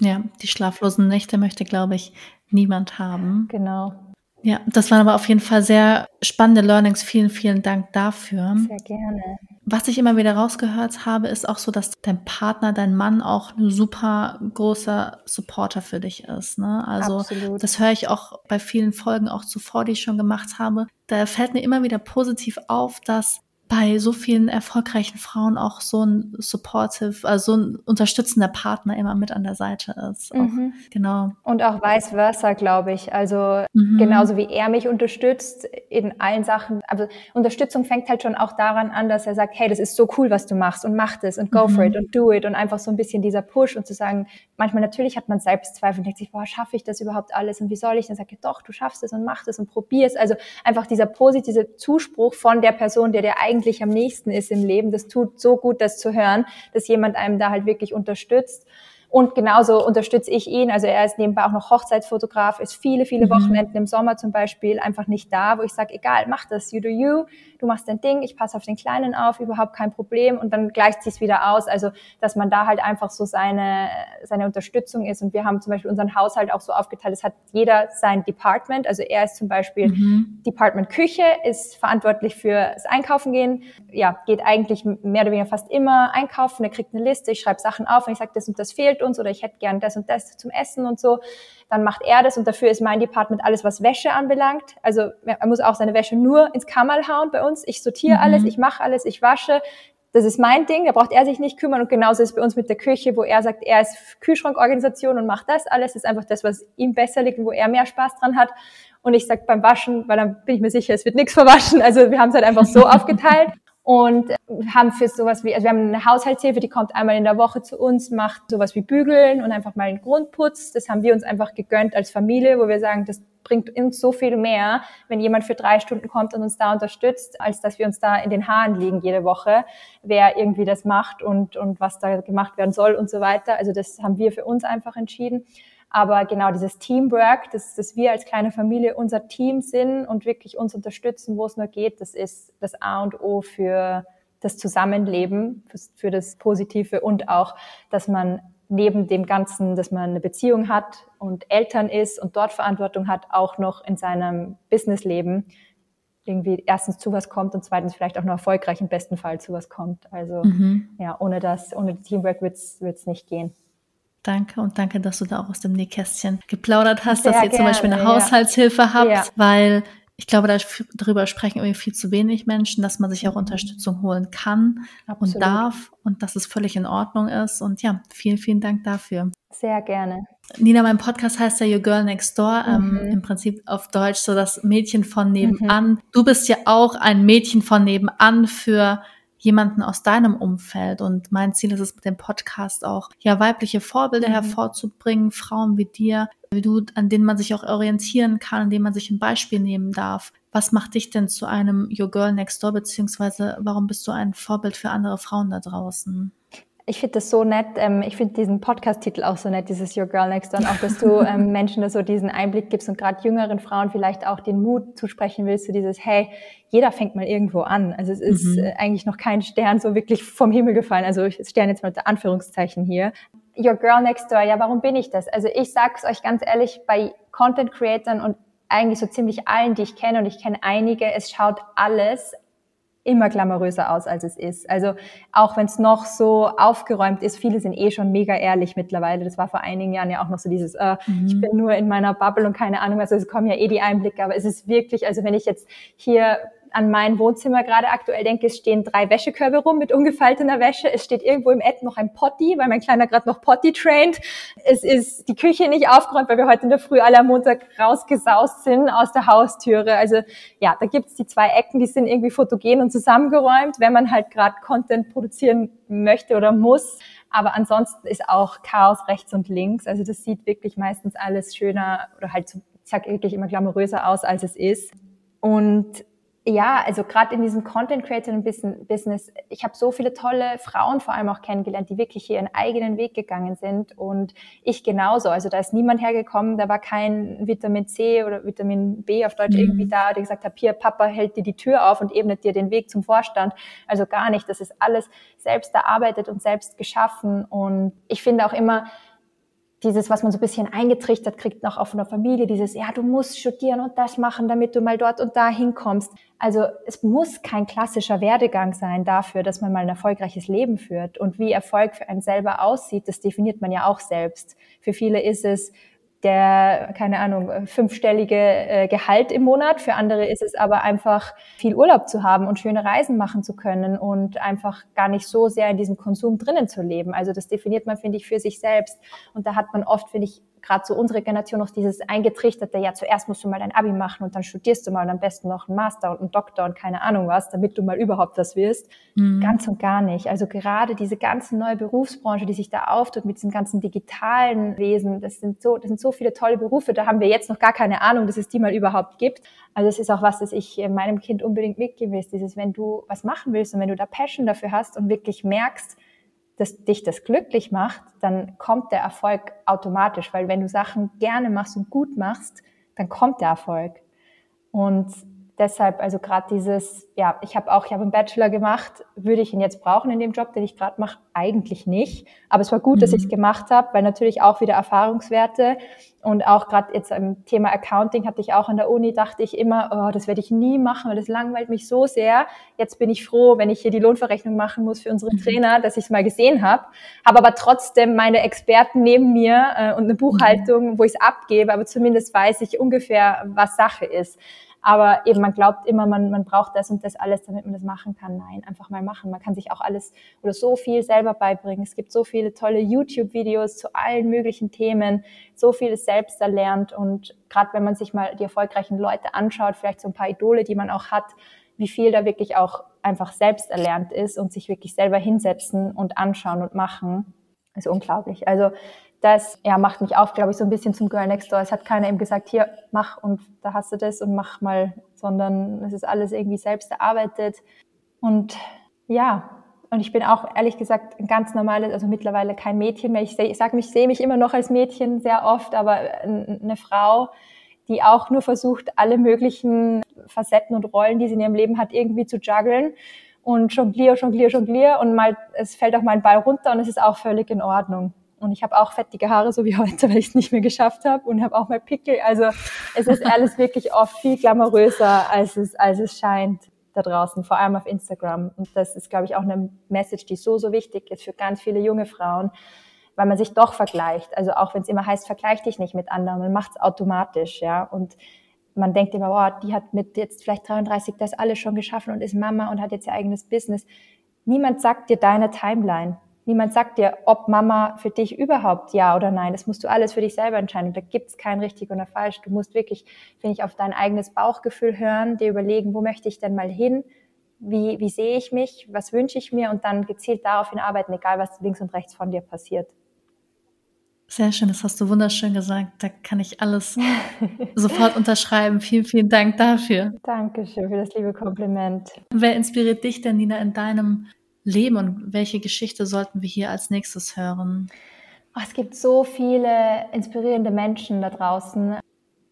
Ja, die schlaflosen Nächte möchte, glaube ich, niemand haben. Genau. Ja, das waren aber auf jeden Fall sehr spannende Learnings. Vielen, vielen Dank dafür. Sehr gerne. Was ich immer wieder rausgehört habe, ist auch so, dass dein Partner, dein Mann auch ein super großer Supporter für dich ist. Ne? Also Absolut. das höre ich auch bei vielen Folgen auch zuvor, die ich schon gemacht habe. Da fällt mir immer wieder positiv auf, dass bei so vielen erfolgreichen Frauen auch so ein supportive, also so ein unterstützender Partner immer mit an der Seite ist. Mhm. Auch, genau. Und auch vice versa, glaube ich. Also mhm. genauso wie er mich unterstützt in allen Sachen. Also Unterstützung fängt halt schon auch daran an, dass er sagt, hey, das ist so cool, was du machst und mach das und go mhm. for it und do it und einfach so ein bisschen dieser Push und zu sagen, manchmal natürlich hat man Selbstzweifel und denkt sich, boah, schaffe ich das überhaupt alles und wie soll ich? Dann sage ich, doch, du schaffst es und mach das und probier es. Also einfach dieser positive Zuspruch von der Person, der dir eigentlich eigentlich am nächsten ist im Leben. Das tut so gut, das zu hören, dass jemand einem da halt wirklich unterstützt. Und genauso unterstütze ich ihn. Also er ist nebenbei auch noch Hochzeitsfotograf, ist viele, viele mhm. Wochenenden im Sommer zum Beispiel einfach nicht da, wo ich sage, egal, mach das, you do you, du machst dein Ding, ich passe auf den Kleinen auf, überhaupt kein Problem. Und dann gleicht sich wieder aus. Also, dass man da halt einfach so seine, seine Unterstützung ist. Und wir haben zum Beispiel unseren Haushalt auch so aufgeteilt, es hat jeder sein Department. Also er ist zum Beispiel mhm. Department Küche, ist verantwortlich für das Einkaufen gehen. Ja, geht eigentlich mehr oder weniger fast immer einkaufen. Er kriegt eine Liste, ich schreibe Sachen auf und ich sage, das und das fehlt uns oder ich hätte gern das und das zum Essen und so. Dann macht er das und dafür ist mein Department alles, was Wäsche anbelangt. Also er muss auch seine Wäsche nur ins Kammerl hauen bei uns. Ich sortiere mhm. alles, ich mache alles, ich wasche. Das ist mein Ding, da braucht er sich nicht kümmern. Und genauso ist es bei uns mit der Küche, wo er sagt, er ist Kühlschrankorganisation und macht das alles. Das ist einfach das, was ihm besser liegt und wo er mehr Spaß dran hat. Und ich sag beim Waschen, weil dann bin ich mir sicher, es wird nichts verwaschen. Also wir haben es halt einfach so aufgeteilt und haben für sowas wie, also wir haben eine Haushaltshilfe, die kommt einmal in der Woche zu uns, macht sowas wie Bügeln und einfach mal einen Grundputz. Das haben wir uns einfach gegönnt als Familie, wo wir sagen, das bringt uns so viel mehr, wenn jemand für drei Stunden kommt und uns da unterstützt, als dass wir uns da in den Haaren liegen jede Woche, wer irgendwie das macht und, und was da gemacht werden soll und so weiter. Also das haben wir für uns einfach entschieden. Aber genau dieses Teamwork, dass, dass wir als kleine Familie unser Team sind und wirklich uns unterstützen, wo es nur geht, das ist das A und O für das Zusammenleben, für, für das Positive und auch, dass man neben dem Ganzen, dass man eine Beziehung hat und Eltern ist und dort Verantwortung hat, auch noch in seinem Businessleben irgendwie erstens zu was kommt und zweitens vielleicht auch noch erfolgreich im besten Fall zu was kommt. Also mhm. ja, ohne das, ohne Teamwork wird es nicht gehen. Danke und danke, dass du da auch aus dem Nähkästchen geplaudert hast, Sehr dass ihr gerne, zum Beispiel eine ja. Haushaltshilfe habt, ja. weil ich glaube, darüber sprechen irgendwie viel zu wenig Menschen, dass man sich auch mhm. Unterstützung holen kann Absolut. und darf und dass es völlig in Ordnung ist. Und ja, vielen, vielen Dank dafür. Sehr gerne. Nina, mein Podcast heißt ja Your Girl Next Door, ähm, mhm. ähm, im Prinzip auf Deutsch so das Mädchen von nebenan. Mhm. Du bist ja auch ein Mädchen von nebenan für jemanden aus deinem Umfeld. Und mein Ziel ist es mit dem Podcast auch, ja, weibliche Vorbilder mhm. hervorzubringen, Frauen wie dir, wie du, an denen man sich auch orientieren kann, an denen man sich ein Beispiel nehmen darf. Was macht dich denn zu einem Your Girl Next Door, beziehungsweise warum bist du ein Vorbild für andere Frauen da draußen? Ich finde das so nett. Ähm, ich finde diesen Podcast-Titel auch so nett, dieses Your Girl Next Door. Und auch, dass du ähm, Menschen da so diesen Einblick gibst und gerade jüngeren Frauen vielleicht auch den Mut zusprechen willst, zu dieses, hey, jeder fängt mal irgendwo an. Also es ist mhm. Äh, eigentlich noch kein Stern so wirklich vom Himmel gefallen. Also ich Stern jetzt mal mit Anführungszeichen hier. Your Girl Next Door, ja, warum bin ich das? Also ich sag's euch ganz ehrlich, bei Content Creatern und eigentlich so ziemlich allen, die ich kenne, und ich kenne einige, es schaut alles immer glamouröser aus, als es ist. Also auch wenn es noch so aufgeräumt ist, viele sind eh schon mega ehrlich mittlerweile. Das war vor einigen Jahren ja auch noch so dieses, äh, mhm. ich bin nur in meiner Bubble und keine Ahnung, also es kommen ja eh die Einblicke, aber es ist wirklich, also wenn ich jetzt hier an mein Wohnzimmer gerade aktuell denke, es stehen drei Wäschekörbe rum mit ungefaltener Wäsche. Es steht irgendwo im Ed noch ein Potty, weil mein Kleiner gerade noch Potty trained. Es ist die Küche nicht aufgeräumt, weil wir heute in der Früh alle am Montag rausgesaust sind aus der Haustüre. Also ja, da gibt's die zwei Ecken, die sind irgendwie fotogen und zusammengeräumt, wenn man halt gerade Content produzieren möchte oder muss. Aber ansonsten ist auch Chaos rechts und links. Also das sieht wirklich meistens alles schöner oder halt, ich sag wirklich immer glamouröser aus, als es ist. Und ja, also gerade in diesem Content Creator Business, ich habe so viele tolle Frauen vor allem auch kennengelernt, die wirklich ihren eigenen Weg gegangen sind und ich genauso. Also da ist niemand hergekommen, da war kein Vitamin C oder Vitamin B auf Deutsch mhm. irgendwie da, der gesagt hat, hier Papa hält dir die Tür auf und ebnet dir den Weg zum Vorstand. Also gar nicht. Das ist alles selbst erarbeitet und selbst geschaffen und ich finde auch immer dieses, was man so ein bisschen eingetrichtert kriegt, noch auf einer Familie, dieses, ja, du musst studieren und das machen, damit du mal dort und da hinkommst. Also es muss kein klassischer Werdegang sein dafür, dass man mal ein erfolgreiches Leben führt. Und wie Erfolg für einen selber aussieht, das definiert man ja auch selbst. Für viele ist es, der, keine Ahnung, fünfstellige äh, Gehalt im Monat. Für andere ist es aber einfach viel Urlaub zu haben und schöne Reisen machen zu können und einfach gar nicht so sehr in diesem Konsum drinnen zu leben. Also das definiert man, finde ich, für sich selbst. Und da hat man oft, finde ich, gerade so unsere Generation noch dieses eingetrichterte, ja, zuerst musst du mal dein Abi machen und dann studierst du mal und am besten noch einen Master und einen Doktor und keine Ahnung was, damit du mal überhaupt was wirst. Mhm. Ganz und gar nicht. Also gerade diese ganze neue Berufsbranche, die sich da auftut mit diesem ganzen digitalen Wesen, das sind so, das sind so viele tolle Berufe, da haben wir jetzt noch gar keine Ahnung, dass es die mal überhaupt gibt. Also es ist auch was, das ich meinem Kind unbedingt mitgeben will, dieses, wenn du was machen willst und wenn du da Passion dafür hast und wirklich merkst, dass dich das glücklich macht, dann kommt der Erfolg automatisch, weil wenn du Sachen gerne machst und gut machst, dann kommt der Erfolg. Und deshalb, also gerade dieses, ja, ich habe auch, ich habe einen Bachelor gemacht, würde ich ihn jetzt brauchen in dem Job, den ich gerade mache? Eigentlich nicht. Aber es war gut, mhm. dass ich es gemacht habe, weil natürlich auch wieder Erfahrungswerte und auch gerade jetzt im Thema Accounting hatte ich auch an der Uni, dachte ich immer, oh, das werde ich nie machen, weil das langweilt mich so sehr. Jetzt bin ich froh, wenn ich hier die Lohnverrechnung machen muss für unsere mhm. Trainer, dass ich es mal gesehen habe. Habe aber trotzdem meine Experten neben mir äh, und eine Buchhaltung, mhm. wo ich es abgebe, aber zumindest weiß ich ungefähr, was Sache ist. Aber eben, man glaubt immer, man, man braucht das und das alles, damit man das machen kann. Nein, einfach mal machen. Man kann sich auch alles oder so viel selber beibringen. Es gibt so viele tolle YouTube-Videos zu allen möglichen Themen, so vieles selbst erlernt. Und gerade wenn man sich mal die erfolgreichen Leute anschaut, vielleicht so ein paar Idole, die man auch hat, wie viel da wirklich auch einfach selbst erlernt ist und sich wirklich selber hinsetzen und anschauen und machen, ist unglaublich. Also das ja, macht mich auf, glaube ich, so ein bisschen zum Girl Next Door. Es hat keiner eben gesagt, hier, mach und da hast du das und mach mal, sondern es ist alles irgendwie selbst erarbeitet. Und ja, und ich bin auch ehrlich gesagt ein ganz normales, also mittlerweile kein Mädchen mehr. Ich, seh, ich sage mich, sehe mich immer noch als Mädchen sehr oft, aber eine Frau, die auch nur versucht, alle möglichen Facetten und Rollen, die sie in ihrem Leben hat, irgendwie zu juggeln und jonglier, jonglier, jonglier und mal, es fällt auch mal ein Ball runter und es ist auch völlig in Ordnung. Und ich habe auch fettige Haare, so wie heute, weil ich es nicht mehr geschafft habe und habe auch mal Pickel. Also es ist alles wirklich oft viel glamouröser, als es, als es scheint da draußen, vor allem auf Instagram. Und das ist, glaube ich, auch eine Message, die so, so wichtig ist für ganz viele junge Frauen, weil man sich doch vergleicht. Also auch wenn es immer heißt, vergleich dich nicht mit anderen, man macht es automatisch, ja. Und man denkt immer, wow, die hat mit jetzt vielleicht 33 das alles schon geschaffen und ist Mama und hat jetzt ihr eigenes Business. Niemand sagt dir deine Timeline. Niemand sagt dir, ob Mama für dich überhaupt ja oder nein. Das musst du alles für dich selber entscheiden. da gibt's kein richtig oder falsch. Du musst wirklich, finde ich, auf dein eigenes Bauchgefühl hören, dir überlegen, wo möchte ich denn mal hin? Wie, wie sehe ich mich? Was wünsche ich mir? Und dann gezielt daraufhin arbeiten, egal was links und rechts von dir passiert. Sehr schön, das hast du wunderschön gesagt. Da kann ich alles sofort unterschreiben. Vielen, vielen Dank dafür. Dankeschön für das liebe Kompliment. Wer inspiriert dich denn, Nina, in deinem Leben und welche Geschichte sollten wir hier als nächstes hören? Oh, es gibt so viele inspirierende Menschen da draußen.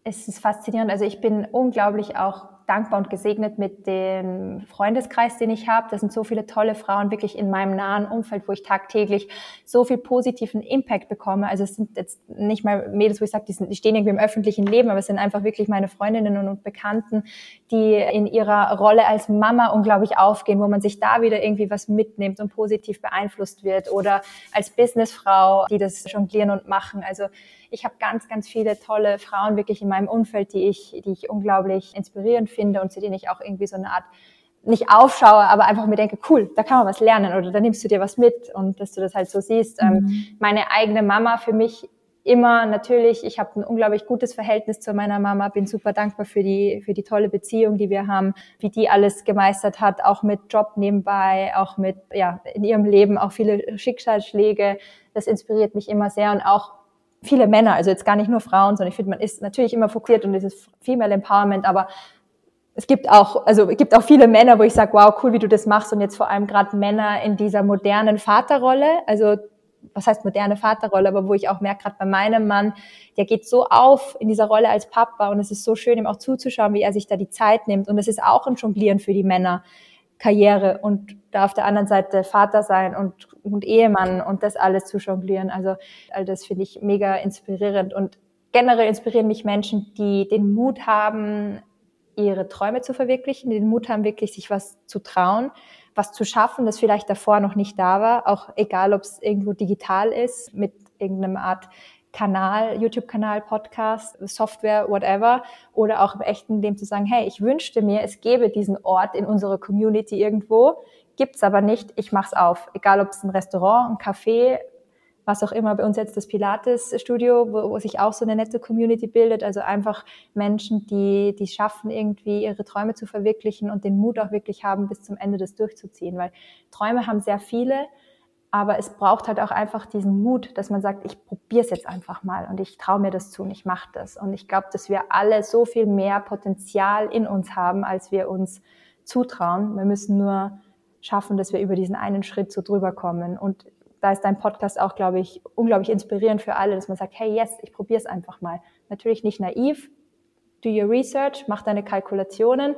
Es ist faszinierend. Also ich bin unglaublich auch dankbar und gesegnet mit dem Freundeskreis, den ich habe. Das sind so viele tolle Frauen wirklich in meinem nahen Umfeld, wo ich tagtäglich so viel positiven Impact bekomme. Also es sind jetzt nicht mal Mädels, wo ich sage, die, die stehen irgendwie im öffentlichen Leben, aber es sind einfach wirklich meine Freundinnen und Bekannten, die in ihrer Rolle als Mama unglaublich aufgehen, wo man sich da wieder irgendwie was mitnimmt und positiv beeinflusst wird oder als Businessfrau, die das jonglieren und machen. Also ich habe ganz, ganz viele tolle Frauen wirklich in meinem Umfeld, die ich, die ich unglaublich inspirierend finde und zu denen ich auch irgendwie so eine Art nicht aufschaue, aber einfach mir denke, cool, da kann man was lernen oder da nimmst du dir was mit und dass du das halt so siehst. Ähm, mhm. meine eigene Mama für mich immer natürlich, ich habe ein unglaublich gutes Verhältnis zu meiner Mama, bin super dankbar für die, für die tolle Beziehung, die wir haben, wie die alles gemeistert hat, auch mit Job nebenbei, auch mit, ja, in ihrem Leben auch viele Schicksalsschläge. Das inspiriert mich immer sehr und auch viele Männer, also jetzt gar nicht nur Frauen, sondern ich finde, man ist natürlich immer fokussiert und dieses Female Empowerment, aber es gibt auch, also es gibt auch viele Männer, wo ich sage, wow, cool, wie du das machst und jetzt vor allem gerade Männer in dieser modernen Vaterrolle, also was heißt moderne Vaterrolle, aber wo ich auch merke, gerade bei meinem Mann, der geht so auf in dieser Rolle als Papa und es ist so schön, ihm auch zuzuschauen, wie er sich da die Zeit nimmt und es ist auch ein Jonglieren für die Männer, Karriere und da auf der anderen Seite Vater sein und, und Ehemann und das alles zu jonglieren. Also all das finde ich mega inspirierend und generell inspirieren mich Menschen, die den Mut haben, ihre Träume zu verwirklichen, den Mut haben, wirklich sich was zu trauen, was zu schaffen, das vielleicht davor noch nicht da war, auch egal, ob es irgendwo digital ist, mit irgendeiner Art Kanal, YouTube-Kanal, Podcast, Software, whatever, oder auch im echten Leben zu sagen, hey, ich wünschte mir, es gäbe diesen Ort in unserer Community irgendwo, gibt's aber nicht, ich mach's auf. Egal, ob es ein Restaurant, ein Café, was auch immer, bei uns jetzt das Pilates-Studio, wo, wo sich auch so eine nette Community bildet, also einfach Menschen, die, die schaffen, irgendwie ihre Träume zu verwirklichen und den Mut auch wirklich haben, bis zum Ende das durchzuziehen, weil Träume haben sehr viele, aber es braucht halt auch einfach diesen Mut, dass man sagt, ich probiere es jetzt einfach mal und ich traue mir das zu und ich mache das. Und ich glaube, dass wir alle so viel mehr Potenzial in uns haben, als wir uns zutrauen. Wir müssen nur schaffen, dass wir über diesen einen Schritt so drüber kommen. Und da ist dein Podcast auch, glaube ich, unglaublich inspirierend für alle, dass man sagt, hey, yes, ich probiere es einfach mal. Natürlich nicht naiv, do your research, mach deine Kalkulationen,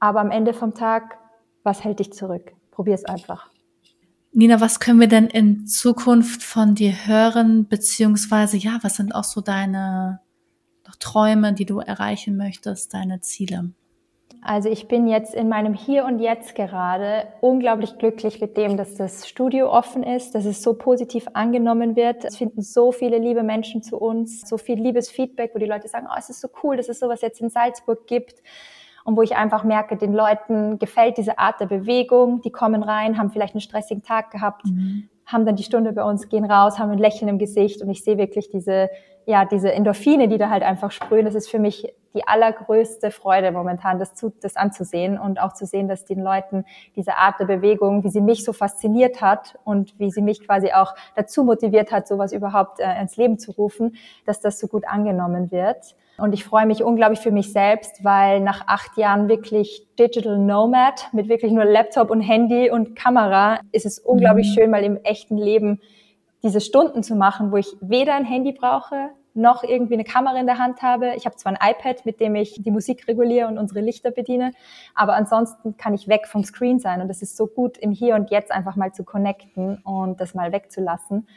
aber am Ende vom Tag, was hält dich zurück? Probier es einfach. Nina, was können wir denn in Zukunft von dir hören, beziehungsweise ja, was sind auch so deine Träume, die du erreichen möchtest, deine Ziele? Also ich bin jetzt in meinem Hier und Jetzt gerade unglaublich glücklich mit dem, dass das Studio offen ist, dass es so positiv angenommen wird. Es finden so viele liebe Menschen zu uns, so viel liebes Feedback, wo die Leute sagen, oh, es ist so cool, dass es sowas jetzt in Salzburg gibt und wo ich einfach merke, den Leuten gefällt diese Art der Bewegung, die kommen rein, haben vielleicht einen stressigen Tag gehabt, mhm. haben dann die Stunde bei uns, gehen raus, haben ein Lächeln im Gesicht und ich sehe wirklich diese, ja, diese Endorphine, die da halt einfach sprühen. Das ist für mich die allergrößte Freude momentan, das, zu, das anzusehen und auch zu sehen, dass den Leuten diese Art der Bewegung, wie sie mich so fasziniert hat und wie sie mich quasi auch dazu motiviert hat, sowas überhaupt äh, ins Leben zu rufen, dass das so gut angenommen wird. Und ich freue mich unglaublich für mich selbst, weil nach acht Jahren wirklich Digital Nomad mit wirklich nur Laptop und Handy und Kamera ist es unglaublich mhm. schön, mal im echten Leben diese Stunden zu machen, wo ich weder ein Handy brauche, noch irgendwie eine Kamera in der Hand habe. Ich habe zwar ein iPad, mit dem ich die Musik reguliere und unsere Lichter bediene, aber ansonsten kann ich weg vom Screen sein und es ist so gut, im Hier und Jetzt einfach mal zu connecten und das mal wegzulassen.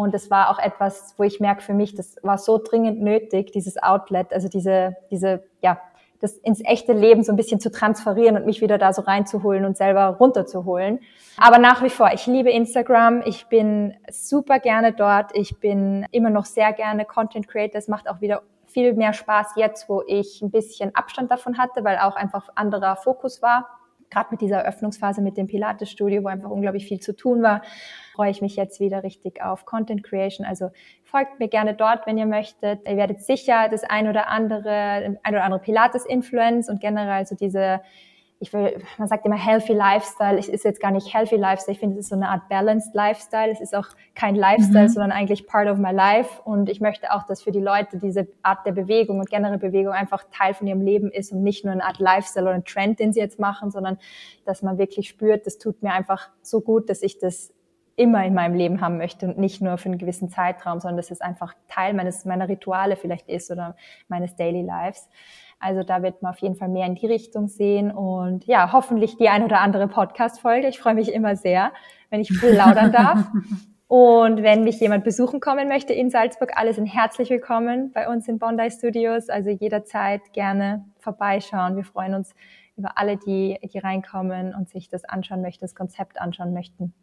Und es war auch etwas, wo ich merke für mich, das war so dringend nötig, dieses Outlet, also diese, diese, ja, das ins echte Leben so ein bisschen zu transferieren und mich wieder da so reinzuholen und selber runterzuholen. Aber nach wie vor, ich liebe Instagram. Ich bin super gerne dort. Ich bin immer noch sehr gerne Content Creator. Es macht auch wieder viel mehr Spaß jetzt, wo ich ein bisschen Abstand davon hatte, weil auch einfach anderer Fokus war gerade mit dieser Eröffnungsphase mit dem Pilates-Studio, wo einfach unglaublich viel zu tun war, freue ich mich jetzt wieder richtig auf Content Creation. Also folgt mir gerne dort, wenn ihr möchtet. Ihr werdet sicher das ein oder andere, ein oder andere Pilates-Influence und generell so diese ich will, man sagt immer healthy lifestyle. Es ist jetzt gar nicht healthy lifestyle. Ich finde, es ist so eine Art balanced lifestyle. Es ist auch kein Lifestyle, mhm. sondern eigentlich part of my life. Und ich möchte auch, dass für die Leute diese Art der Bewegung und generelle Bewegung einfach Teil von ihrem Leben ist und nicht nur eine Art Lifestyle oder ein Trend, den sie jetzt machen, sondern dass man wirklich spürt, das tut mir einfach so gut, dass ich das immer in meinem Leben haben möchte und nicht nur für einen gewissen Zeitraum, sondern dass es einfach Teil meines, meiner Rituale vielleicht ist oder meines Daily Lives. Also da wird man auf jeden Fall mehr in die Richtung sehen und ja, hoffentlich die ein oder andere Podcast-Folge. Ich freue mich immer sehr, wenn ich plaudern darf. Und wenn mich jemand besuchen kommen möchte in Salzburg, alle sind herzlich willkommen bei uns in Bondi Studios. Also jederzeit gerne vorbeischauen. Wir freuen uns über alle, die, die reinkommen und sich das anschauen möchten, das Konzept anschauen möchten.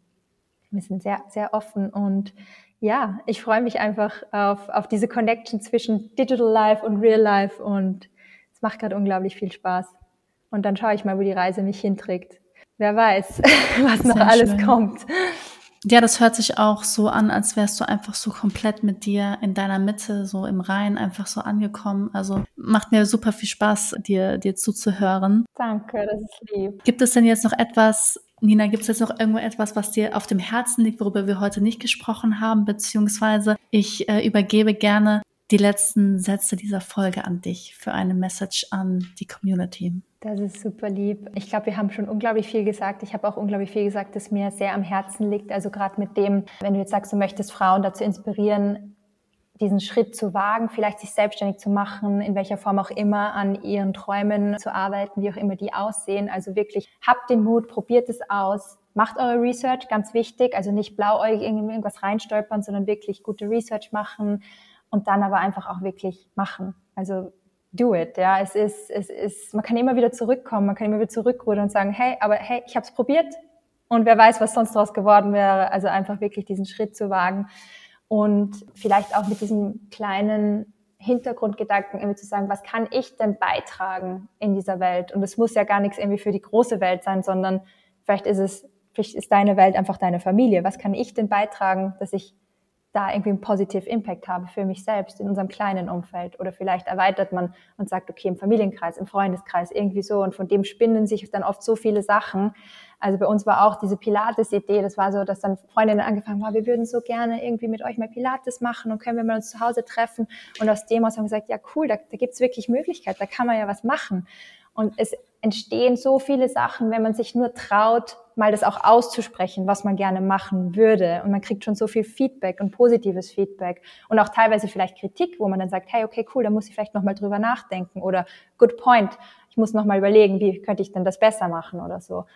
Wir sind sehr, sehr offen und ja, ich freue mich einfach auf, auf diese Connection zwischen Digital Life und Real Life und es macht gerade unglaublich viel Spaß. Und dann schaue ich mal, wo die Reise mich hinträgt. Wer weiß, was noch Sehr alles schön. kommt. Ja, das hört sich auch so an, als wärst du einfach so komplett mit dir in deiner Mitte, so im Rhein, einfach so angekommen. Also macht mir super viel Spaß, dir, dir zuzuhören. Danke, das ist lieb. Gibt es denn jetzt noch etwas, Nina, gibt es jetzt noch irgendwo etwas, was dir auf dem Herzen liegt, worüber wir heute nicht gesprochen haben? Beziehungsweise ich äh, übergebe gerne die letzten Sätze dieser Folge an dich für eine Message an die Community. Das ist super lieb. Ich glaube, wir haben schon unglaublich viel gesagt. Ich habe auch unglaublich viel gesagt, das mir sehr am Herzen liegt. Also gerade mit dem, wenn du jetzt sagst, du möchtest Frauen dazu inspirieren, diesen Schritt zu wagen, vielleicht sich selbstständig zu machen, in welcher Form auch immer, an ihren Träumen zu arbeiten, wie auch immer die aussehen. Also wirklich, habt den Mut, probiert es aus, macht eure Research, ganz wichtig. Also nicht blauäugig irgendwas reinstolpern, sondern wirklich gute Research machen, und dann aber einfach auch wirklich machen. Also do it. Ja, es ist, es ist, man kann immer wieder zurückkommen, man kann immer wieder zurückrudern und sagen, hey, aber hey, ich habe es probiert und wer weiß, was sonst daraus geworden wäre. Also einfach wirklich diesen Schritt zu wagen und vielleicht auch mit diesem kleinen Hintergrundgedanken irgendwie zu sagen, was kann ich denn beitragen in dieser Welt? Und es muss ja gar nichts irgendwie für die große Welt sein, sondern vielleicht ist es, vielleicht ist deine Welt einfach deine Familie. Was kann ich denn beitragen, dass ich da irgendwie einen positive Impact habe für mich selbst in unserem kleinen Umfeld. Oder vielleicht erweitert man und sagt, okay, im Familienkreis, im Freundeskreis, irgendwie so. Und von dem spinnen sich dann oft so viele Sachen. Also bei uns war auch diese Pilates-Idee, das war so, dass dann Freundinnen angefangen haben, wir würden so gerne irgendwie mit euch mal Pilates machen und können wir mal uns zu Hause treffen. Und aus dem aus haben wir gesagt, ja cool, da, da gibt es wirklich Möglichkeit, da kann man ja was machen. Und es entstehen so viele Sachen, wenn man sich nur traut, mal das auch auszusprechen, was man gerne machen würde. Und man kriegt schon so viel Feedback und positives Feedback und auch teilweise vielleicht Kritik, wo man dann sagt, hey, okay, cool, da muss ich vielleicht nochmal drüber nachdenken oder good point, ich muss nochmal überlegen, wie könnte ich denn das besser machen oder so.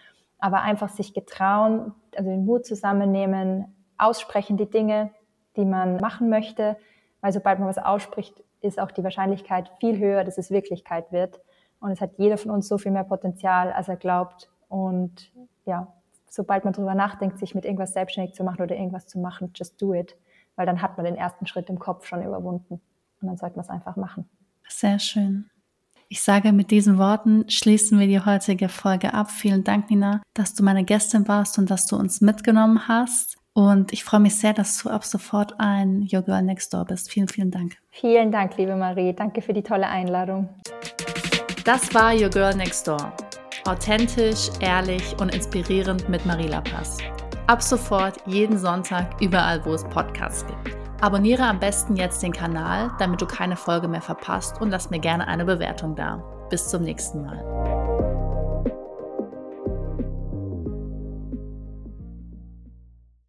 Aber einfach sich getrauen, also den Mut zusammennehmen, aussprechen die Dinge, die man machen möchte, weil sobald man was ausspricht, ist auch die Wahrscheinlichkeit viel höher, dass es Wirklichkeit wird. Und es hat jeder von uns so viel mehr Potenzial, als er glaubt. Und ja, sobald man drüber nachdenkt, sich mit irgendwas selbstständig zu machen oder irgendwas zu machen, just do it. Weil dann hat man den ersten Schritt im Kopf schon überwunden. Und dann sollte man es einfach machen. Sehr schön. Ich sage mit diesen Worten schließen wir die heutige Folge ab. Vielen Dank, Nina, dass du meine Gästin warst und dass du uns mitgenommen hast. Und ich freue mich sehr, dass du ab sofort ein Your Girl Next Door bist. Vielen, vielen Dank. Vielen Dank, liebe Marie. Danke für die tolle Einladung. Das war Your Girl Next Door. Authentisch, ehrlich und inspirierend mit Marie Lapas. Ab sofort jeden Sonntag überall, wo es Podcasts gibt. Abonniere am besten jetzt den Kanal, damit du keine Folge mehr verpasst und lass mir gerne eine Bewertung da. Bis zum nächsten Mal.